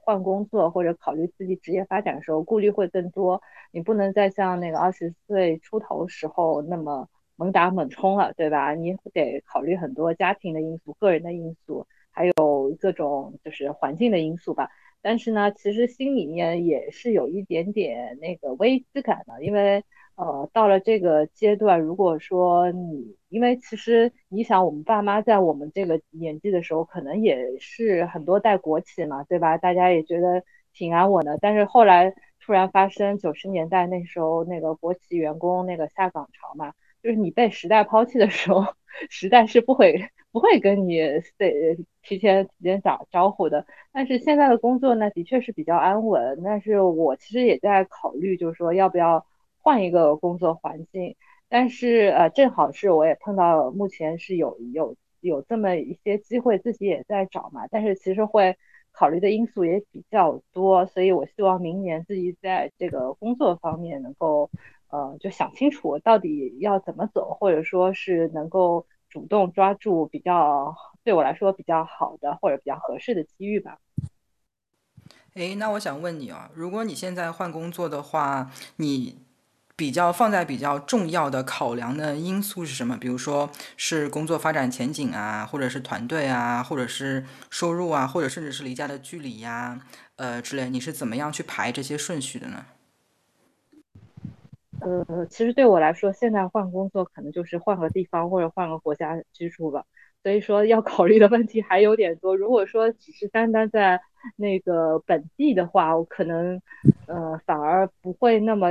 换工作或者考虑自己职业发展的时候，顾虑会更多，你不能再像那个二十岁出头时候那么。猛打猛冲了，对吧？你得考虑很多家庭的因素、个人的因素，还有各种就是环境的因素吧。但是呢，其实心里面也是有一点点那个危机感的，因为呃，到了这个阶段，如果说你，因为其实你想，我们爸妈在我们这个年纪的时候，可能也是很多代国企嘛，对吧？大家也觉得挺安稳的，但是后来突然发生九十年代那时候那个国企员工那个下岗潮嘛，就是你被时代抛弃的时候，时代是不会不会跟你对提前提前打招呼的。但是现在的工作呢，的确是比较安稳。但是我其实也在考虑，就是说要不要换一个工作环境。但是呃，正好是我也碰到，目前是有有有这么一些机会，自己也在找嘛。但是其实会考虑的因素也比较多，所以我希望明年自己在这个工作方面能够呃就想清楚到底要怎么走，或者说是能够主动抓住比较。对我来说比较好的或者比较合适的机遇吧。哎，那我想问你啊，如果你现在换工作的话，你比较放在比较重要的考量的因素是什么？比如说是工作发展前景啊，或者是团队啊，或者是收入啊，或者甚至是离家的距离呀，呃之类，你是怎么样去排这些顺序的呢？呃，其实对我来说，现在换工作可能就是换个地方或者换个国家居住吧。所以说要考虑的问题还有点多。如果说只是单单在那个本地的话，我可能呃反而不会那么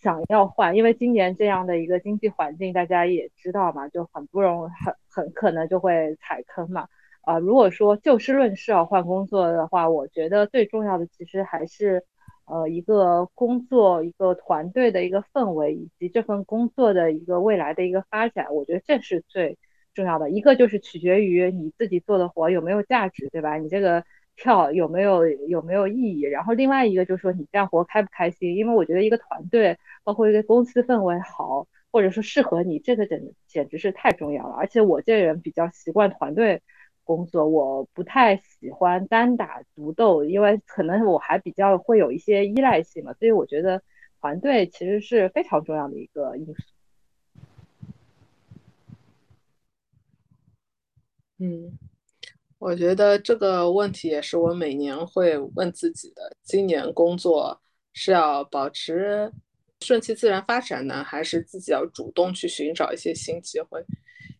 想要换，因为今年这样的一个经济环境，大家也知道嘛，就很不容很很可能就会踩坑嘛。啊，如果说就事论事要换工作的话，我觉得最重要的其实还是呃一个工作、一个团队的一个氛围，以及这份工作的一个未来的一个发展。我觉得这是最。重要的一个就是取决于你自己做的活有没有价值，对吧？你这个跳有没有有没有意义？然后另外一个就是说你干活开不开心？因为我觉得一个团队，包括一个公司氛围好，或者说适合你，这个简简直是太重要了。而且我这人比较习惯团队工作，我不太喜欢单打独斗，因为可能我还比较会有一些依赖性嘛。所以我觉得团队其实是非常重要的一个因素。嗯，我觉得这个问题也是我每年会问自己的。今年工作是要保持顺其自然发展呢，还是自己要主动去寻找一些新机会？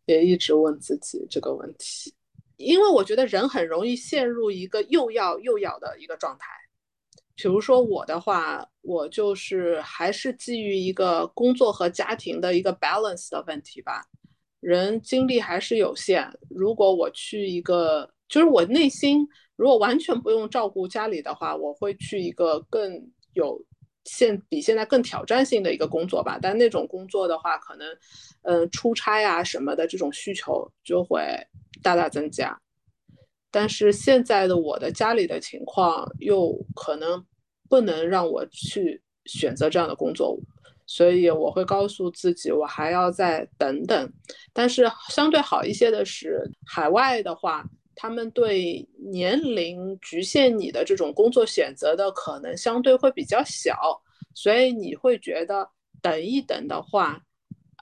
也一直问自己这个问题。因为我觉得人很容易陷入一个又要又要的一个状态。比如说我的话，我就是还是基于一个工作和家庭的一个 balance 的问题吧。人精力还是有限，如果我去一个，就是我内心如果完全不用照顾家里的话，我会去一个更有现比现在更挑战性的一个工作吧。但那种工作的话，可能，嗯，出差啊什么的这种需求就会大大增加。但是现在的我的家里的情况又可能不能让我去选择这样的工作。所以我会告诉自己，我还要再等等。但是相对好一些的是，海外的话，他们对年龄局限你的这种工作选择的可能相对会比较小，所以你会觉得等一等的话，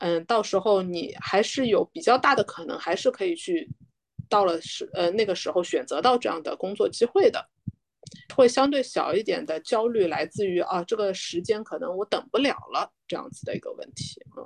嗯，到时候你还是有比较大的可能，还是可以去到了时呃那个时候选择到这样的工作机会的。会相对小一点的焦虑来自于啊，这个时间可能我等不了了这样子的一个问题啊。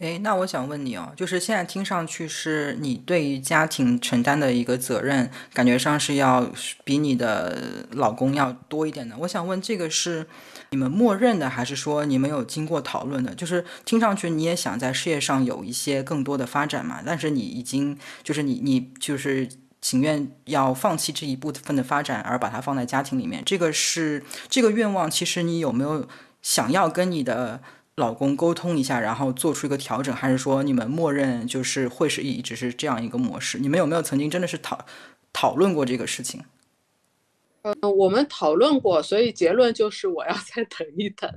哎，那我想问你哦，就是现在听上去是你对于家庭承担的一个责任，感觉上是要比你的老公要多一点的。我想问，这个是你们默认的，还是说你们有经过讨论的？就是听上去你也想在事业上有一些更多的发展嘛，但是你已经就是你你就是。情愿要放弃这一部分的发展，而把它放在家庭里面，这个是这个愿望。其实你有没有想要跟你的老公沟通一下，然后做出一个调整，还是说你们默认就是会是一直是这样一个模式？你们有没有曾经真的是讨讨论过这个事情？嗯，我们讨论过，所以结论就是我要再等一等。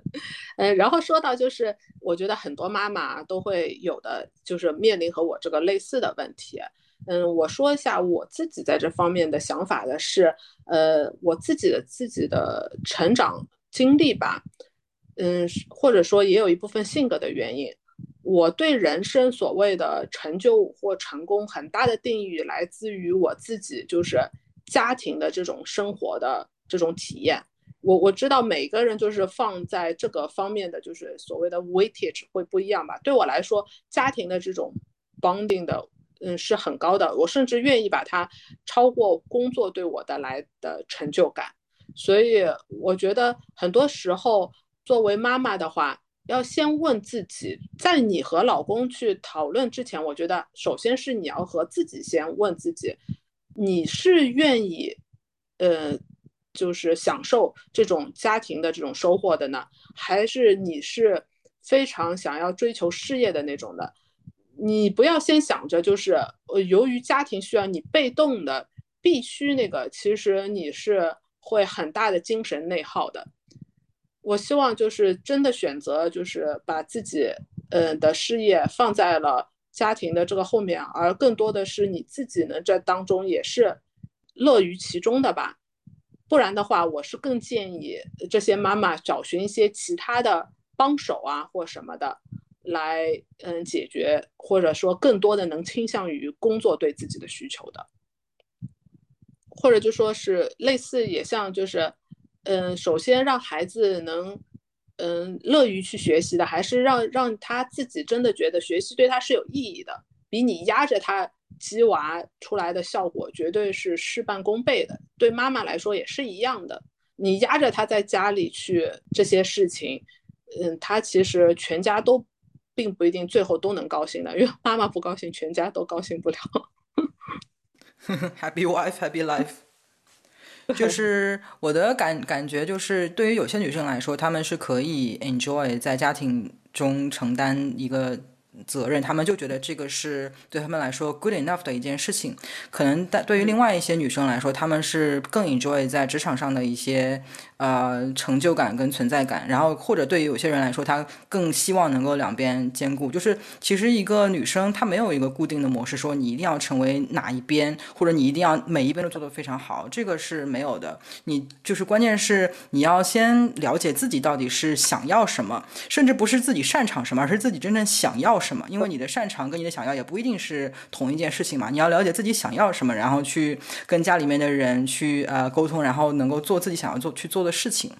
嗯，*laughs* 然后说到就是，我觉得很多妈妈都会有的，就是面临和我这个类似的问题。嗯，我说一下我自己在这方面的想法的是，呃，我自己的自己的成长经历吧，嗯，或者说也有一部分性格的原因。我对人生所谓的成就或成功，很大的定义来自于我自己，就是家庭的这种生活的这种体验。我我知道每个人就是放在这个方面的就是所谓的 weightage 会不一样吧。对我来说，家庭的这种 bonding 的，嗯，是很高的。我甚至愿意把它超过工作对我的来的成就感。所以我觉得很多时候，作为妈妈的话，要先问自己，在你和老公去讨论之前，我觉得首先是你要和自己先问自己，你是愿意，呃。就是享受这种家庭的这种收获的呢，还是你是非常想要追求事业的那种的？你不要先想着就是呃，由于家庭需要你被动的必须那个，其实你是会很大的精神内耗的。我希望就是真的选择就是把自己嗯的事业放在了家庭的这个后面，而更多的是你自己呢这当中也是乐于其中的吧。不然的话，我是更建议这些妈妈找寻一些其他的帮手啊，或什么的，来嗯解决，或者说更多的能倾向于工作对自己的需求的，或者就说是类似也像就是嗯，首先让孩子能嗯乐于去学习的，还是让让他自己真的觉得学习对他是有意义的，比你压着他。鸡娃出来的效果绝对是事半功倍的，对妈妈来说也是一样的。你压着他在家里去这些事情，嗯，他其实全家都并不一定最后都能高兴的，因为妈妈不高兴，全家都高兴不了。*laughs* *laughs* Happy wife, happy life。*laughs* 就是我的感感觉，就是对于有些女生来说，她们是可以 enjoy 在家庭中承担一个。责任，她们就觉得这个是对她们来说 good enough 的一件事情。可能但对于另外一些女生来说，她们是更 enjoy 在职场上的一些。呃，成就感跟存在感，然后或者对于有些人来说，他更希望能够两边兼顾。就是其实一个女生她没有一个固定的模式，说你一定要成为哪一边，或者你一定要每一边都做得非常好，这个是没有的。你就是关键是你要先了解自己到底是想要什么，甚至不是自己擅长什么，而是自己真正想要什么。因为你的擅长跟你的想要也不一定是同一件事情嘛。你要了解自己想要什么，然后去跟家里面的人去呃沟通，然后能够做自己想要做去做的。事情，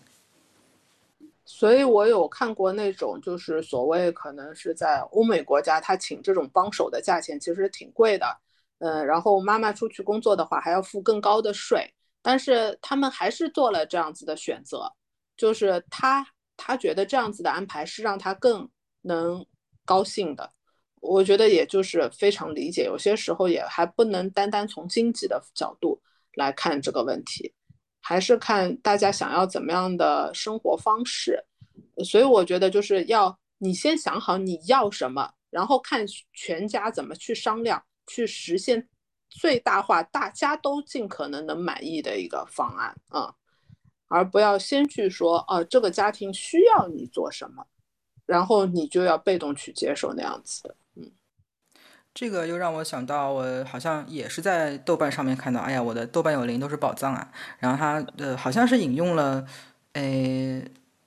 所以我有看过那种，就是所谓可能是在欧美国家，他请这种帮手的价钱其实挺贵的，嗯，然后妈妈出去工作的话还要付更高的税，但是他们还是做了这样子的选择，就是他他觉得这样子的安排是让他更能高兴的，我觉得也就是非常理解，有些时候也还不能单单从经济的角度来看这个问题。还是看大家想要怎么样的生活方式，所以我觉得就是要你先想好你要什么，然后看全家怎么去商量，去实现最大化大家都尽可能能满意的一个方案啊，而不要先去说哦这个家庭需要你做什么，然后你就要被动去接受那样子的。这个又让我想到，我好像也是在豆瓣上面看到，哎呀，我的豆瓣有灵都是宝藏啊！然后他呃好像是引用了，诶，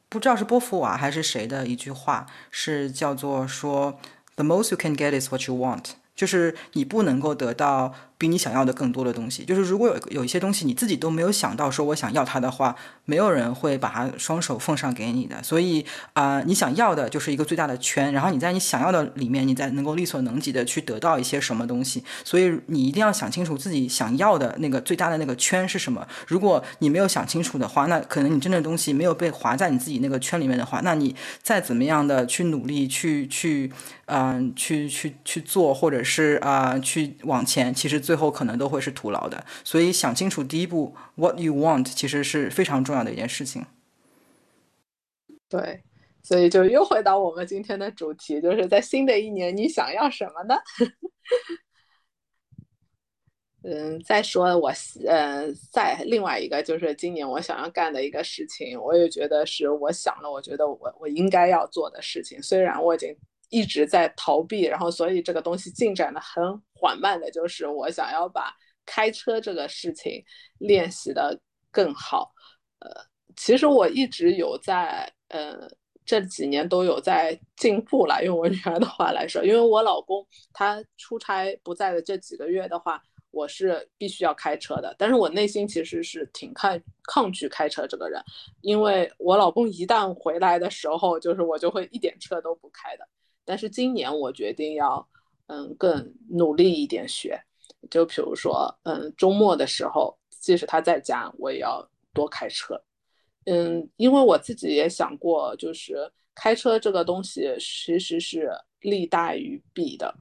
不知道是波伏娃还是谁的一句话，是叫做说，The most you can get is what you want，就是你不能够得到。比你想要的更多的东西，就是如果有有一些东西你自己都没有想到说我想要它的话，没有人会把它双手奉上给你的。所以啊，你想要的就是一个最大的圈，然后你在你想要的里面，你再能够力所能及的去得到一些什么东西。所以你一定要想清楚自己想要的那个最大的那个圈是什么。如果你没有想清楚的话，那可能你真的东西没有被划在你自己那个圈里面的话，那你再怎么样的去努力去去嗯去去去做，或者是啊去往前，其实。最后可能都会是徒劳的，所以想清楚第一步，what you want，其实是非常重要的一件事情。对，所以就又回到我们今天的主题，就是在新的一年你想要什么呢？*laughs* 嗯，再说我，呃，再另外一个就是今年我想要干的一个事情，我也觉得是我想了，我觉得我我应该要做的事情，虽然我已经。一直在逃避，然后所以这个东西进展的很缓慢的，就是我想要把开车这个事情练习的更好。呃，其实我一直有在，呃，这几年都有在进步了。用我女儿的话来说，因为我老公他出差不在的这几个月的话，我是必须要开车的，但是我内心其实是挺抗抗拒开车这个人，因为我老公一旦回来的时候，就是我就会一点车都不开的。但是今年我决定要，嗯，更努力一点学，就比如说，嗯，周末的时候，即使他在家，我也要多开车。嗯，因为我自己也想过，就是开车这个东西其实是利大于弊的。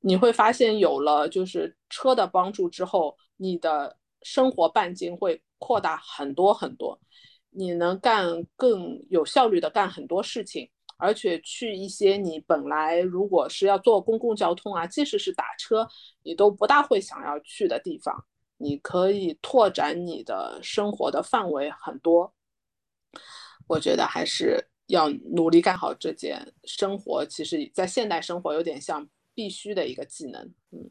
你会发现，有了就是车的帮助之后，你的生活半径会扩大很多很多，你能干更有效率的干很多事情，而且去一些你本来如果是要坐公共交通啊，即使是打车，你都不大会想要去的地方，你可以拓展你的生活的范围很多。我觉得还是要努力干好这件生活，其实，在现代生活有点像必须的一个技能。嗯，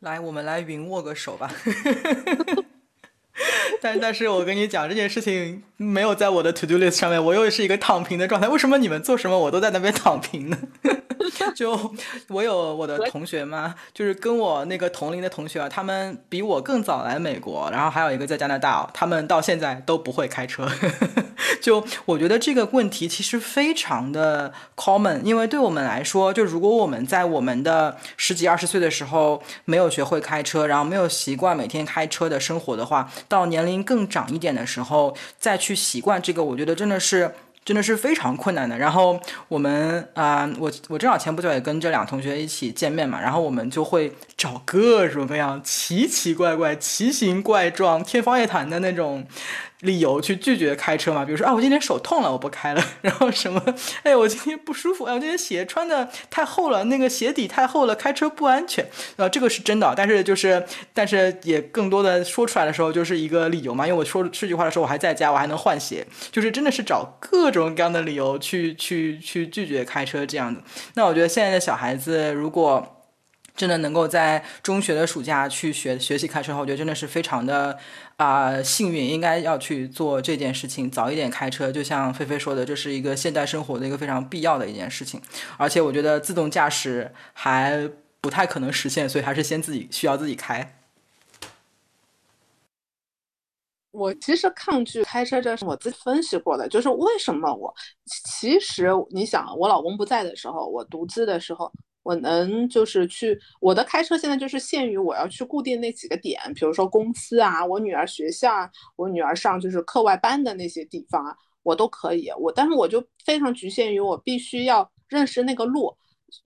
来，我们来云握个手吧。*laughs* *laughs* 但但是我跟你讲这件事情没有在我的 to do list 上面，我又是一个躺平的状态。为什么你们做什么我都在那边躺平呢？*laughs* 就我有我的同学嘛，就是跟我那个同龄的同学啊，他们比我更早来美国，然后还有一个在加拿大，他们到现在都不会开车。*laughs* 就我觉得这个问题其实非常的 common，因为对我们来说，就如果我们在我们的十几二十岁的时候没有学会开车，然后没有习惯每天开车的生活的话，到年龄更长一点的时候再去习惯这个，我觉得真的是。真的是非常困难的。然后我们啊，我我正好前不久也跟这两个同学一起见面嘛，然后我们就会找各种各样奇奇怪怪、奇形怪状、天方夜谭的那种。理由去拒绝开车嘛？比如说啊，我今天手痛了，我不开了。*laughs* 然后什么？哎，我今天不舒服。哎，我今天鞋穿的太厚了，那个鞋底太厚了，开车不安全。呃，这个是真的，但是就是，但是也更多的说出来的时候就是一个理由嘛。因为我说这句话的时候我还在家，我还能换鞋，就是真的是找各种各样的理由去去去拒绝开车这样子。那我觉得现在的小孩子如果。真的能够在中学的暑假去学学习开车的话，我觉得真的是非常的啊幸运，应该要去做这件事情，早一点开车。就像菲菲说的，这是一个现代生活的一个非常必要的一件事情。而且我觉得自动驾驶还不太可能实现，所以还是先自己需要自己开。我其实抗拒开车，这是我自己分析过的，就是为什么我其实你想，我老公不在的时候，我独自的时候。我能就是去我的开车，现在就是限于我要去固定那几个点，比如说公司啊，我女儿学校啊，我女儿上就是课外班的那些地方啊，我都可以。我但是我就非常局限于我必须要认识那个路，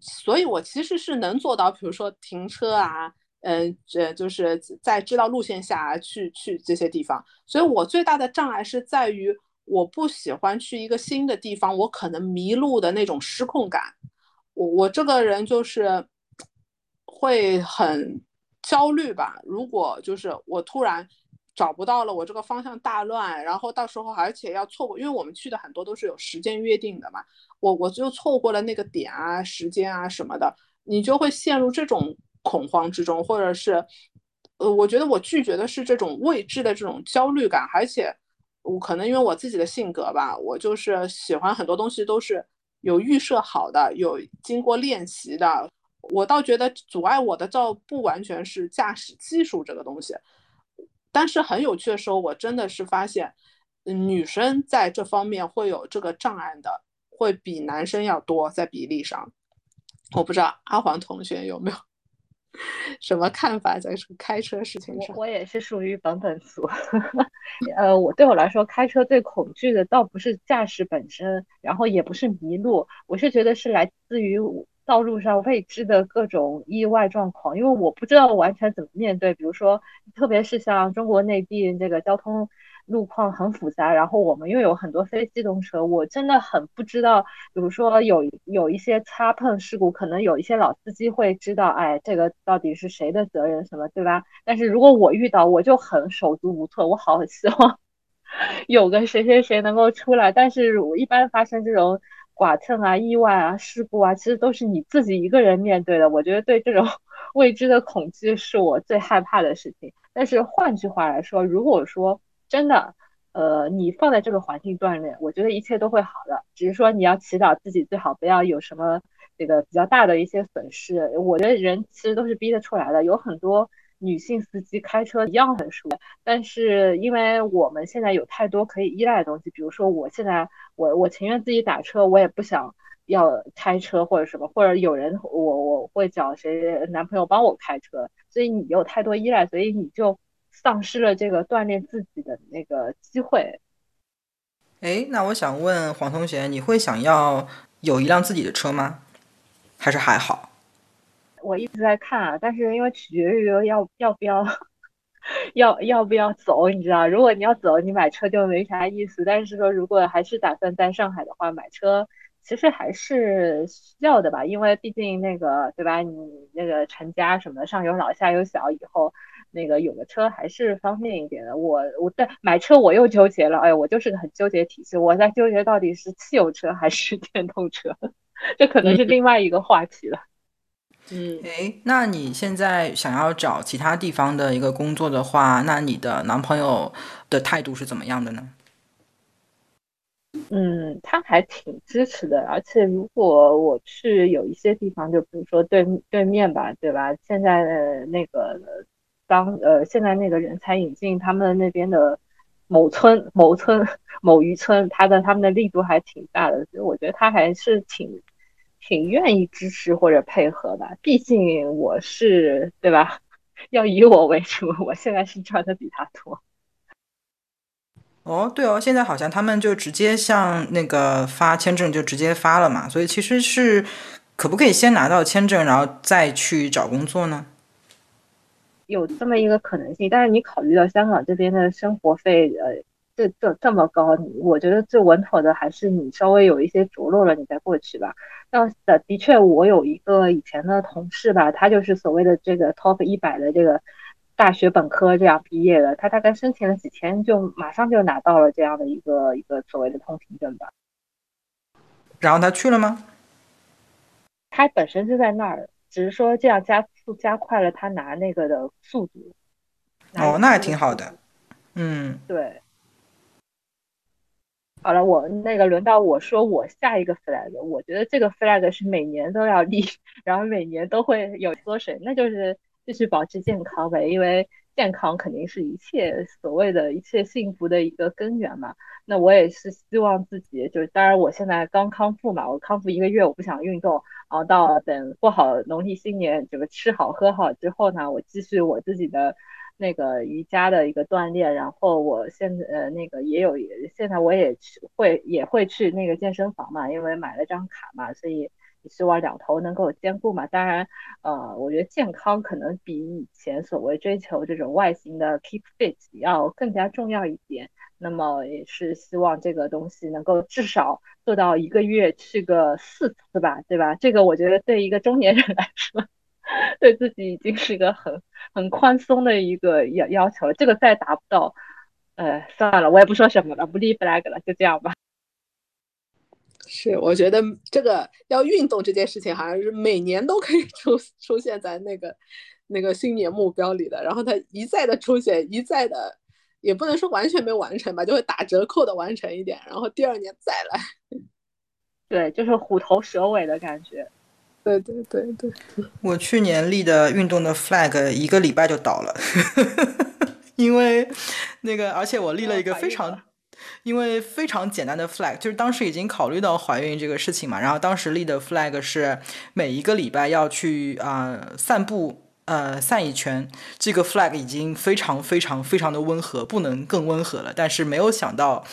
所以我其实是能做到，比如说停车啊，嗯，这就是在知道路线下去去这些地方。所以我最大的障碍是在于我不喜欢去一个新的地方，我可能迷路的那种失控感。我我这个人就是会很焦虑吧。如果就是我突然找不到了，我这个方向大乱，然后到时候而且要错过，因为我们去的很多都是有时间约定的嘛。我我就错过了那个点啊、时间啊什么的，你就会陷入这种恐慌之中，或者是呃，我觉得我拒绝的是这种未知的这种焦虑感，而且我可能因为我自己的性格吧，我就是喜欢很多东西都是。有预设好的，有经过练习的，我倒觉得阻碍我的倒不完全是驾驶技术这个东西，但是很有趣的时候，我真的是发现，女生在这方面会有这个障碍的，会比男生要多在比例上。我不知道阿黄同学有没有。*laughs* 什么看法在开车事情上？我也是属于本本族。*laughs* 呃，我对我来说，开车最恐惧的倒不是驾驶本身，然后也不是迷路，我是觉得是来自于道路上未知的各种意外状况，因为我不知道完全怎么面对。比如说，特别是像中国内地这个交通。路况很复杂，然后我们又有很多非机动车，我真的很不知道。比如说有有一些擦碰事故，可能有一些老司机会知道，哎，这个到底是谁的责任，什么，对吧？但是如果我遇到，我就很手足无措，我好希望 *laughs* 有个谁谁谁能够出来。但是我一般发生这种剐蹭啊、意外啊、事故啊，其实都是你自己一个人面对的。我觉得对这种 *laughs* 未知的恐惧是我最害怕的事情。但是换句话来说，如果说真的，呃，你放在这个环境锻炼，我觉得一切都会好的。只是说你要祈祷自己最好不要有什么这个比较大的一些损失。我觉得人其实都是逼得出来的，有很多女性司机开车一样很舒服。但是因为我们现在有太多可以依赖的东西，比如说我现在我我情愿自己打车，我也不想要开车或者什么，或者有人我我会找谁男朋友帮我开车，所以你有太多依赖，所以你就丧失了这个锻炼自己的那个机会。哎，那我想问黄同学，你会想要有一辆自己的车吗？还是还好？我一直在看啊，但是因为取决于要要不要 *laughs* 要要不要走，你知道，如果你要走，你买车就没啥意思。但是说，如果还是打算在上海的话，买车其实还是需要的吧，因为毕竟那个对吧？你那个成家什么的，上有老下有小，以后那个有个车还是方便一点的。我我在买车我又纠结了，哎，我就是个很纠结体质，我在纠结到底是汽油车还是电动车。这可能是另外一个话题了。*laughs* 嗯，哎，那你现在想要找其他地方的一个工作的话，那你的男朋友的态度是怎么样的呢？嗯，他还挺支持的，而且如果我去有一些地方，就比如说对对面吧，对吧？现在的那个当呃，现在那个人才引进他们那边的某村、某村、某渔村，他的他们的力度还挺大的，所以我觉得他还是挺。挺愿意支持或者配合的，毕竟我是对吧？要以我为主，我现在是赚的比他多。哦，对哦，现在好像他们就直接向那个发签证就直接发了嘛，所以其实是可不可以先拿到签证，然后再去找工作呢？有这么一个可能性，但是你考虑到香港这边的生活费，呃。这这这么高，我觉得最稳妥的还是你稍微有一些着落了，你再过去吧。那的的确，我有一个以前的同事吧，他就是所谓的这个 top 一百的这个大学本科这样毕业的，他大概申请了几天，就马上就拿到了这样的一个一个所谓的通行证吧。然后他去了吗？他本身就在那儿，只是说这样加速加快了他拿那个的速度。哦，那还挺好的。嗯，对。好了，我那个轮到我说我下一个 flag，我觉得这个 flag 是每年都要立，*laughs* 然后每年都会有缩水，那就是继续保持健康呗，因为健康肯定是一切所谓的一切幸福的一个根源嘛。那我也是希望自己，就是当然我现在刚康复嘛，我康复一个月，我不想运动，然后到等过好农历新年，这个吃好喝好之后呢，我继续我自己的。那个瑜伽的一个锻炼，然后我现在呃那个也有，现在我也去会也会去那个健身房嘛，因为买了张卡嘛，所以希望两头能够兼顾嘛。当然，呃，我觉得健康可能比以前所谓追求这种外形的 keep fit 要更加重要一点。那么也是希望这个东西能够至少做到一个月去个四次吧，对吧？这个我觉得对一个中年人来说。*laughs* 对自己已经是一个很很宽松的一个要要求了，这个再达不到，呃，算了，我也不说什么了，不立 flag 了，就这样吧。是，我觉得这个要运动这件事情，好像是每年都可以 *laughs* 出出现在那个那个新年目标里的，然后它一再的出现，一再的，也不能说完全没完成吧，就会打折扣的完成一点，然后第二年再来。对，就是虎头蛇尾的感觉。*laughs* 对对对对，我去年立的运动的 flag 一个礼拜就倒了，*laughs* 因为那个，而且我立了一个非常，因为非常简单的 flag，就是当时已经考虑到怀孕这个事情嘛，然后当时立的 flag 是每一个礼拜要去啊散步，呃散一圈，这个 flag 已经非常非常非常的温和，不能更温和了，但是没有想到。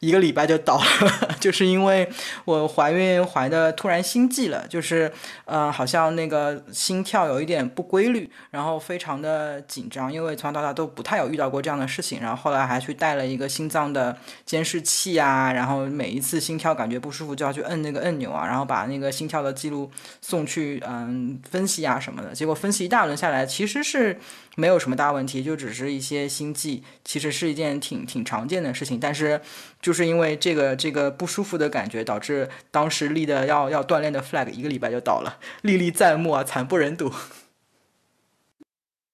一个礼拜就倒了，*laughs* 就是因为我怀孕怀的突然心悸了，就是呃，好像那个心跳有一点不规律，然后非常的紧张，因为从小到大都不太有遇到过这样的事情，然后后来还去带了一个心脏的监视器啊，然后每一次心跳感觉不舒服就要去摁那个按钮啊，然后把那个心跳的记录送去嗯分析啊什么的，结果分析一大轮下来，其实是。没有什么大问题，就只是一些心悸，其实是一件挺挺常见的事情。但是，就是因为这个这个不舒服的感觉，导致当时立的要要锻炼的 flag 一个礼拜就倒了，历历在目啊，惨不忍睹。*laughs*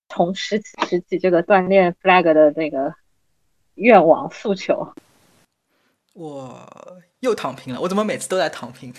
从拾起拾起这个锻炼 flag 的那个愿望诉求。我又躺平了，我怎么每次都在躺平？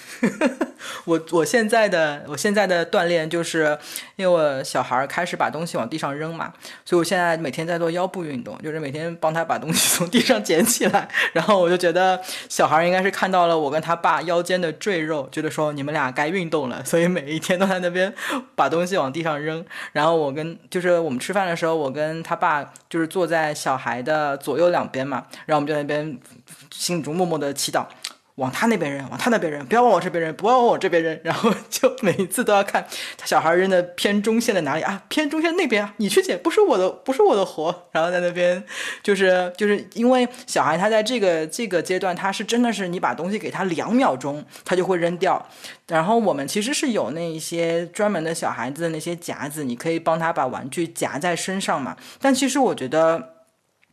*laughs* 我我现在的我现在的锻炼就是，因为我小孩开始把东西往地上扔嘛，所以我现在每天在做腰部运动，就是每天帮他把东西从地上捡起来。*laughs* 然后我就觉得小孩应该是看到了我跟他爸腰间的赘肉，觉得说你们俩该运动了，所以每一天都在那边把东西往地上扔。然后我跟就是我们吃饭的时候，我跟他爸就是坐在小孩的左右两边嘛，然后我们就在那边。心里中默默的祈祷，往他那边扔，往他那边扔，不要往我这边扔，不要往我这边扔。然后 *laughs* 就每一次都要看他小孩扔的偏中线的哪里啊？偏中线那边啊，你去捡，不是我的，不是我的活。然后在那边就是就是因为小孩他在这个这个阶段，他是真的是你把东西给他两秒钟，他就会扔掉。然后我们其实是有那一些专门的小孩子的那些夹子，你可以帮他把玩具夹在身上嘛。但其实我觉得。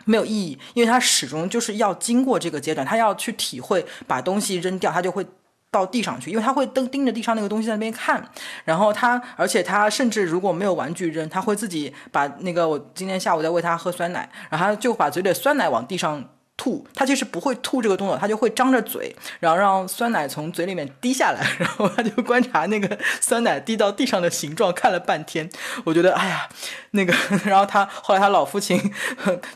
没有意义，因为他始终就是要经过这个阶段，他要去体会把东西扔掉，他就会到地上去，因为他会盯盯着地上那个东西在那边看，然后他，而且他甚至如果没有玩具扔，他会自己把那个我今天下午在喂他喝酸奶，然后他就把嘴里的酸奶往地上。吐，他其实不会吐这个动作，他就会张着嘴，然后让酸奶从嘴里面滴下来，然后他就观察那个酸奶滴到地上的形状，看了半天。我觉得，哎呀，那个，然后他后来他老父亲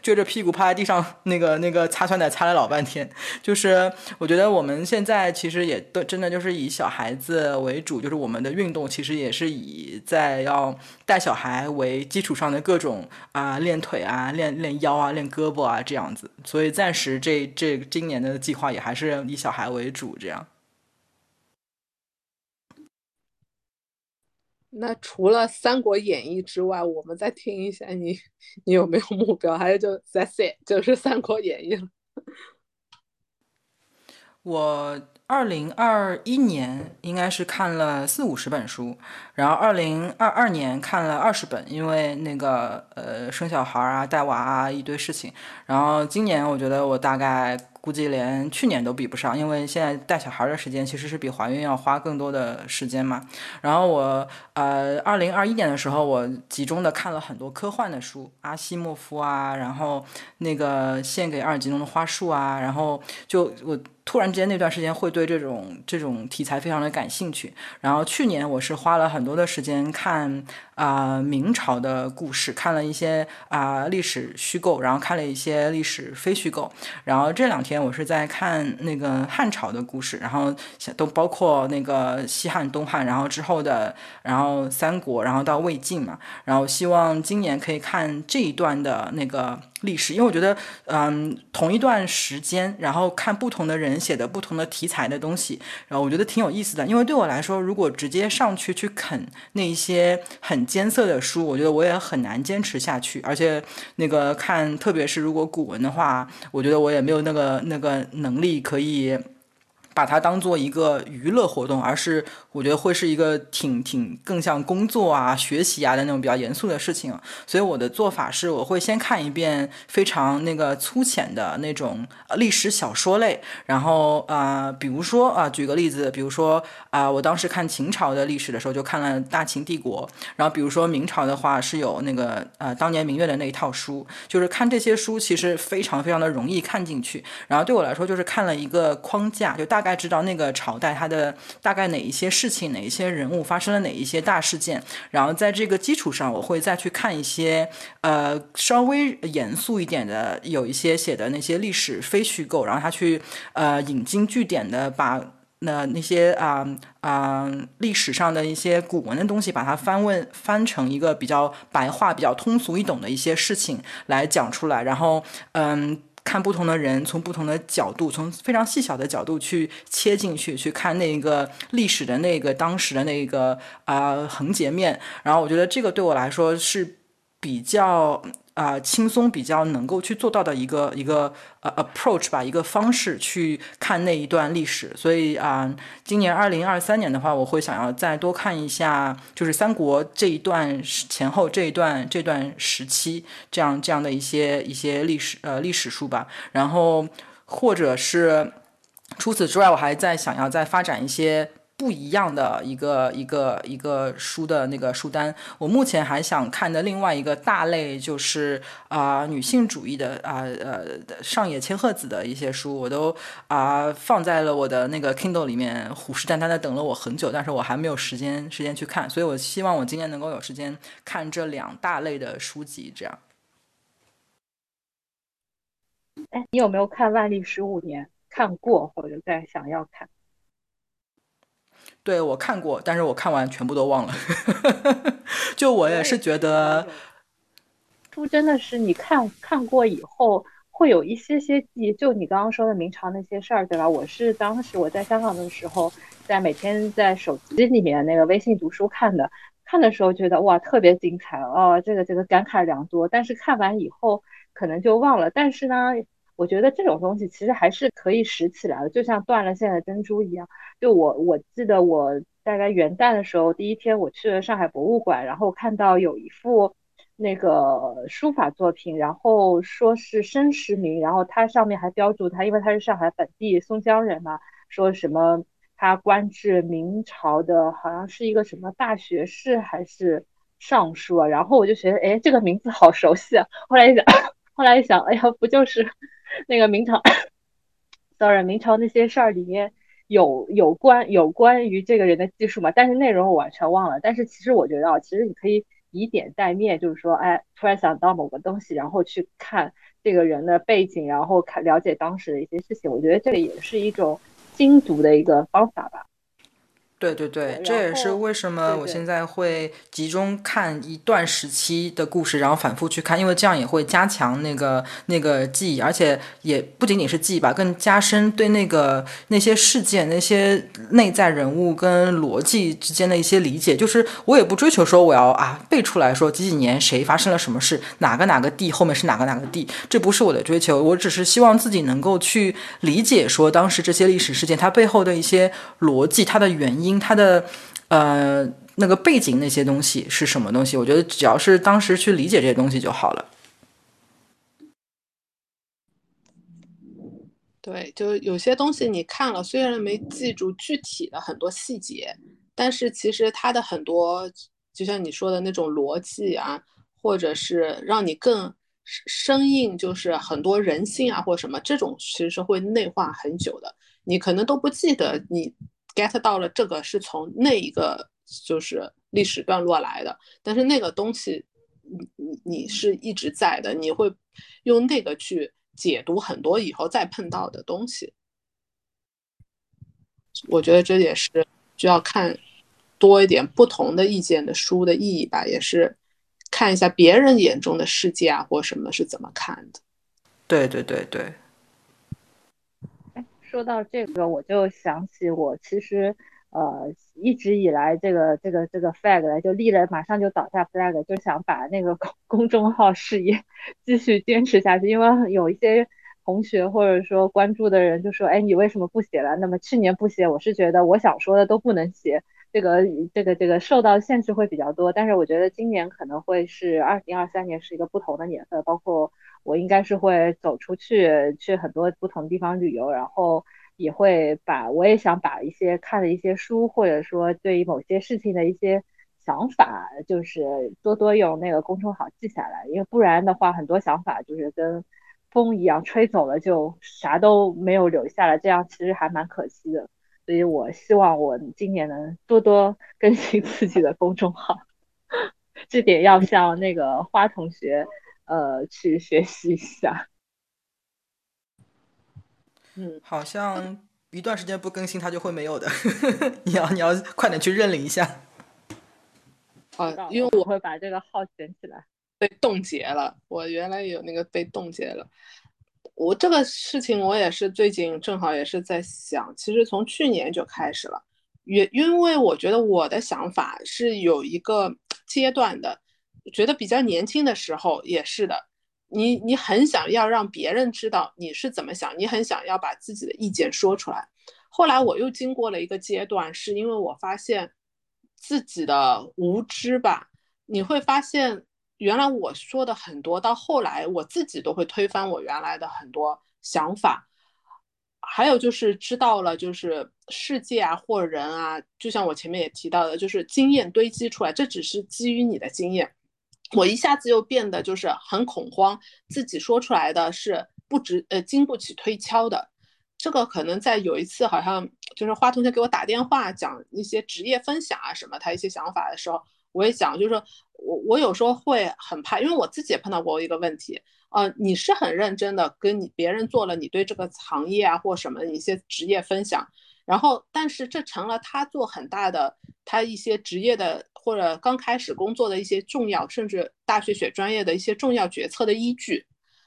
撅着屁股趴在地上，那个那个擦酸奶擦了老半天。就是我觉得我们现在其实也都真的就是以小孩子为主，就是我们的运动其实也是以在要带小孩为基础上的各种啊练腿啊练练腰啊练胳膊啊这样子，所以暂时这这今年的计划也还是以小孩为主，这样。*laughs* 那除了《三国演义》之外，我们再听一下你，你有没有目标？还是就 That's it，就是《三国演义》了。*laughs* 我二零二一年应该是看了四五十本书，然后二零二二年看了二十本，因为那个呃生小孩啊、带娃啊一堆事情，然后今年我觉得我大概。估计连去年都比不上，因为现在带小孩的时间其实是比怀孕要花更多的时间嘛。然后我呃，二零二一年的时候，我集中的看了很多科幻的书，阿西莫夫啊，然后那个献给阿尔吉农的花束啊，然后就我。突然之间那段时间会对这种这种题材非常的感兴趣，然后去年我是花了很多的时间看啊明朝的故事，看了一些啊历史虚构，然后看了一些历史非虚构，然后这两天我是在看那个汉朝的故事，然后都包括那个西汉、东汉，然后之后的，然后三国，然后到魏晋嘛，然后希望今年可以看这一段的那个。历史，因为我觉得，嗯，同一段时间，然后看不同的人写的不同的题材的东西，然后我觉得挺有意思的。因为对我来说，如果直接上去去啃那一些很艰涩的书，我觉得我也很难坚持下去。而且那个看，特别是如果古文的话，我觉得我也没有那个那个能力可以。把它当做一个娱乐活动，而是我觉得会是一个挺挺更像工作啊、学习啊的那种比较严肃的事情。所以我的做法是，我会先看一遍非常那个粗浅的那种历史小说类，然后啊，比如说啊，举个例子，比如说啊，我当时看秦朝的历史的时候，就看了《大秦帝国》，然后比如说明朝的话，是有那个呃当年明月的那一套书，就是看这些书其实非常非常的容易看进去。然后对我来说，就是看了一个框架，就大。大概知道那个朝代它的大概哪一些事情，哪一些人物发生了哪一些大事件，然后在这个基础上，我会再去看一些呃稍微严肃一点的，有一些写的那些历史非虚构，然后他去呃引经据典的把那那些啊啊历史上的一些古文的东西，把它翻问翻成一个比较白话、比较通俗易懂的一些事情来讲出来，然后嗯。看不同的人，从不同的角度，从非常细小的角度去切进去，去看那个历史的那个当时的那个啊横截面。然后我觉得这个对我来说是比较。啊，轻松比较能够去做到的一个一个呃 approach 吧，一个方式去看那一段历史。所以啊，今年二零二三年的话，我会想要再多看一下，就是三国这一段前后这一段这段时期这样这样的一些一些历史呃历史书吧。然后或者是除此之外，我还在想要再发展一些。不一样的一个一个一个书的那个书单。我目前还想看的另外一个大类就是啊女性主义的啊呃上野千鹤子的一些书，我都啊放在了我的那个 Kindle 里面，虎视眈眈的等了我很久，但是我还没有时间时间去看，所以我希望我今年能够有时间看这两大类的书籍，这样。哎，你有没有看《万历十五年》？看过或者在想要看？对我看过，但是我看完全部都忘了。*laughs* 就我也是觉得，书真的是你看看过以后会有一些些记忆。就你刚刚说的明朝那些事儿，对吧？我是当时我在香港的时候，在每天在手机里面那个微信读书看的，看的时候觉得哇特别精彩哦，这个这个感慨良多。但是看完以后可能就忘了。但是呢。我觉得这种东西其实还是可以拾起来的，就像断了线的珍珠一样。就我我记得我大概元旦的时候，第一天我去了上海博物馆，然后看到有一幅那个书法作品，然后说是申时明，然后它上面还标注他，因为他是上海本地松江人嘛，说什么他官至明朝的，好像是一个什么大学士还是尚书啊。然后我就觉得，哎，这个名字好熟悉啊。后来一想，*laughs* 后来一想，哎呀，不就是。那个明朝，sorry，明朝那些事儿里面有有关有关于这个人的记述嘛？但是内容我完全忘了。但是其实我觉得啊，其实你可以以点带面，就是说，哎，突然想到某个东西，然后去看这个人的背景，然后看了解当时的一些事情。我觉得这个也是一种精读的一个方法吧。对对对，这也是为什么我现在会集中看一段时期的故事，然后反复去看，因为这样也会加强那个那个记忆，而且也不仅仅是记忆吧，更加深对那个那些事件、那些内在人物跟逻辑之间的一些理解。就是我也不追求说我要啊背出来说几几年谁发生了什么事，哪个哪个地后面是哪个哪个地，这不是我的追求，我只是希望自己能够去理解说当时这些历史事件它背后的一些逻辑，它的原因。它的呃那个背景那些东西是什么东西？我觉得只要是当时去理解这些东西就好了。对，就有些东西你看了，虽然没记住具体的很多细节，但是其实它的很多，就像你说的那种逻辑啊，或者是让你更生硬，就是很多人性啊或什么，这种其实是会内化很久的，你可能都不记得你。Get 到了这个是从那一个就是历史段落来的，但是那个东西你你你是一直在的，你会用那个去解读很多以后再碰到的东西。我觉得这也是需要看多一点不同的意见的书的意义吧，也是看一下别人眼中的世界啊或什么是怎么看的。对对对对。说到这个，我就想起我其实呃一直以来这个这个这个 flag 就立了，马上就倒下 flag，就想把那个公 *laughs* 公众号事业继续坚持下去。因为有一些同学或者说关注的人就说，哎，你为什么不写了？那么去年不写，我是觉得我想说的都不能写，这个这个这个受到限制会比较多。但是我觉得今年可能会是二零二三年是一个不同的年份，包括。我应该是会走出去，去很多不同地方旅游，然后也会把我也想把一些看的一些书，或者说对于某些事情的一些想法，就是多多用那个公众号记下来，因为不然的话，很多想法就是跟风一样吹走了，就啥都没有留下来，这样其实还蛮可惜的。所以我希望我今年能多多更新自己的公众号，*laughs* 这点要向那个花同学。呃，去学习一下。嗯，好像一段时间不更新，它就会没有的。*laughs* 你要你要快点去认领一下。啊，因为我会把这个号捡起来。被冻结了，我原来有那个被冻结了。我这个事情，我也是最近正好也是在想，其实从去年就开始了。因因为我觉得我的想法是有一个阶段的。觉得比较年轻的时候也是的，你你很想要让别人知道你是怎么想，你很想要把自己的意见说出来。后来我又经过了一个阶段，是因为我发现自己的无知吧。你会发现，原来我说的很多，到后来我自己都会推翻我原来的很多想法，还有就是知道了，就是世界啊或人啊，就像我前面也提到的，就是经验堆积出来，这只是基于你的经验。我一下子又变得就是很恐慌，自己说出来的是不值呃经不起推敲的。这个可能在有一次好像就是花同学给我打电话讲一些职业分享啊什么他一些想法的时候，我也讲就是说我我有时候会很怕，因为我自己也碰到过一个问题。呃，你是很认真的跟你别人做了你对这个行业啊或什么一些职业分享，然后但是这成了他做很大的他一些职业的或者刚开始工作的一些重要，甚至大学选专业的一些重要决策的依据。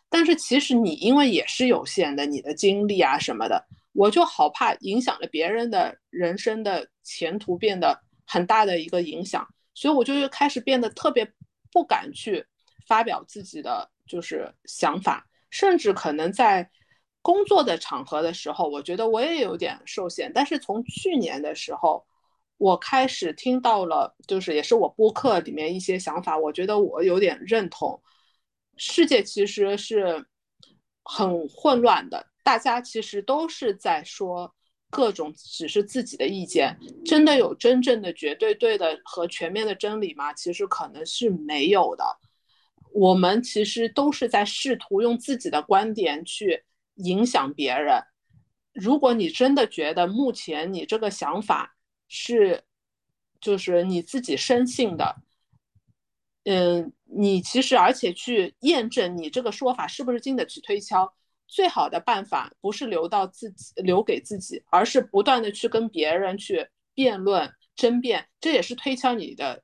但是其实你因为也是有限的，你的精力啊什么的，我就好怕影响了别人的人生的前途，变得很大的一个影响，所以我就又开始变得特别不敢去发表自己的。就是想法，甚至可能在工作的场合的时候，我觉得我也有点受限。但是从去年的时候，我开始听到了，就是也是我播客里面一些想法，我觉得我有点认同。世界其实是很混乱的，大家其实都是在说各种只是自己的意见，真的有真正的绝对对的和全面的真理吗？其实可能是没有的。我们其实都是在试图用自己的观点去影响别人。如果你真的觉得目前你这个想法是，就是你自己深信的，嗯，你其实而且去验证你这个说法是不是经得起推敲，最好的办法不是留到自己留给自己，而是不断的去跟别人去辩论争辩，这也是推敲你的。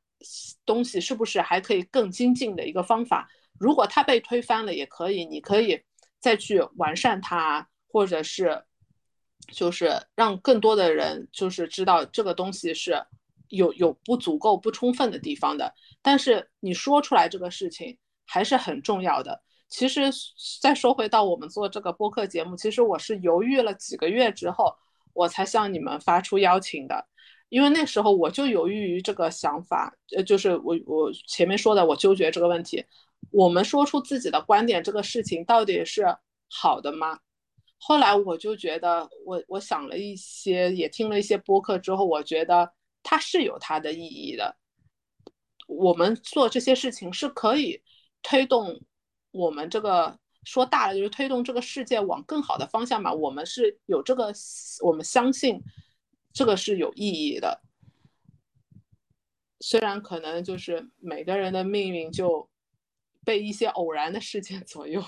东西是不是还可以更精进的一个方法？如果它被推翻了，也可以，你可以再去完善它，或者是就是让更多的人就是知道这个东西是有有不足够、不充分的地方的。但是你说出来这个事情还是很重要的。其实再说回到我们做这个播客节目，其实我是犹豫了几个月之后，我才向你们发出邀请的。因为那时候我就犹豫于这个想法，呃，就是我我前面说的，我纠结这个问题。我们说出自己的观点，这个事情到底是好的吗？后来我就觉得，我我想了一些，也听了一些播客之后，我觉得它是有它的意义的。我们做这些事情是可以推动我们这个说大了就是推动这个世界往更好的方向嘛。我们是有这个，我们相信。这个是有意义的，虽然可能就是每个人的命运就被一些偶然的事件左右了。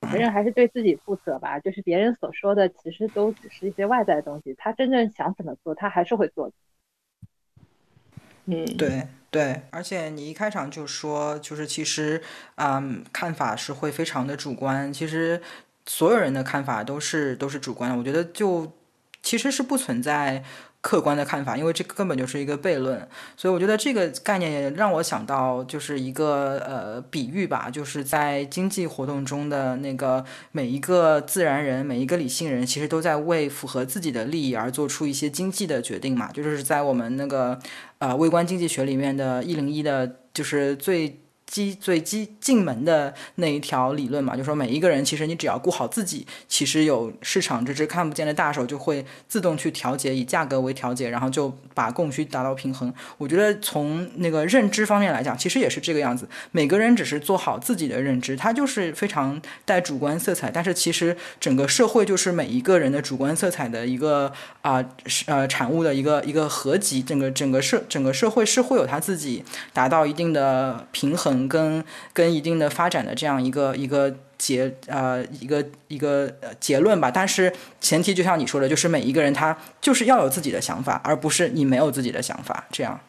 *laughs* 别人还是对自己负责吧，就是别人所说的其实都只是一些外在的东西，他真正想怎么做，他还是会做的。嗯，对对，而且你一开场就说，就是其实嗯，看法是会非常的主观，其实所有人的看法都是都是主观的，我觉得就。其实是不存在客观的看法，因为这根本就是一个悖论。所以我觉得这个概念也让我想到，就是一个呃比喻吧，就是在经济活动中的那个每一个自然人、每一个理性人，其实都在为符合自己的利益而做出一些经济的决定嘛。就是在我们那个呃微观经济学里面的“一零一”的，就是最。基最基进门的那一条理论嘛，就说每一个人其实你只要顾好自己，其实有市场这只看不见的大手就会自动去调节，以价格为调节，然后就把供需达到平衡。我觉得从那个认知方面来讲，其实也是这个样子。每个人只是做好自己的认知，它就是非常带主观色彩。但是其实整个社会就是每一个人的主观色彩的一个啊呃产物的一个一个合集。整个整个社整个社会是会有他自己达到一定的平衡。跟跟一定的发展的这样一个一个结呃一个一个结论吧，但是前提就像你说的，就是每一个人他就是要有自己的想法，而不是你没有自己的想法这样。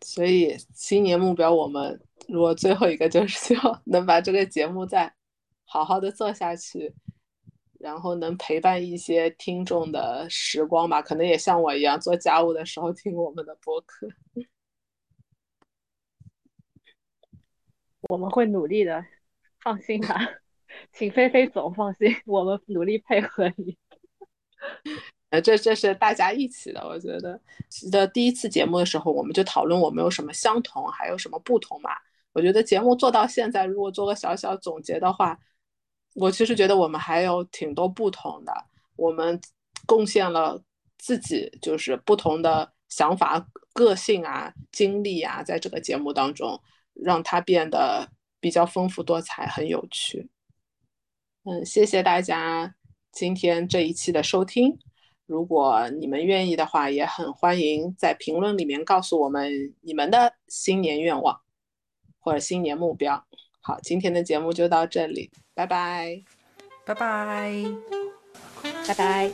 所以新年目标，我们如果最后一个就是希望能把这个节目再好好的做下去，然后能陪伴一些听众的时光吧，可能也像我一样做家务的时候听我们的播客。我们会努力的，放心吧，请菲菲总放心，我们努力配合你。*laughs* 呃，这这是大家一起的，我觉得。的第一次节目的时候，我们就讨论我们有什么相同，还有什么不同嘛。我觉得节目做到现在，如果做个小小总结的话，我其实觉得我们还有挺多不同的，我们贡献了自己就是不同的想法、个性啊、经历啊，在这个节目当中，让它变得比较丰富多彩，很有趣。嗯，谢谢大家今天这一期的收听。如果你们愿意的话，也很欢迎在评论里面告诉我们你们的新年愿望或者新年目标。好，今天的节目就到这里，拜拜，拜拜，拜拜。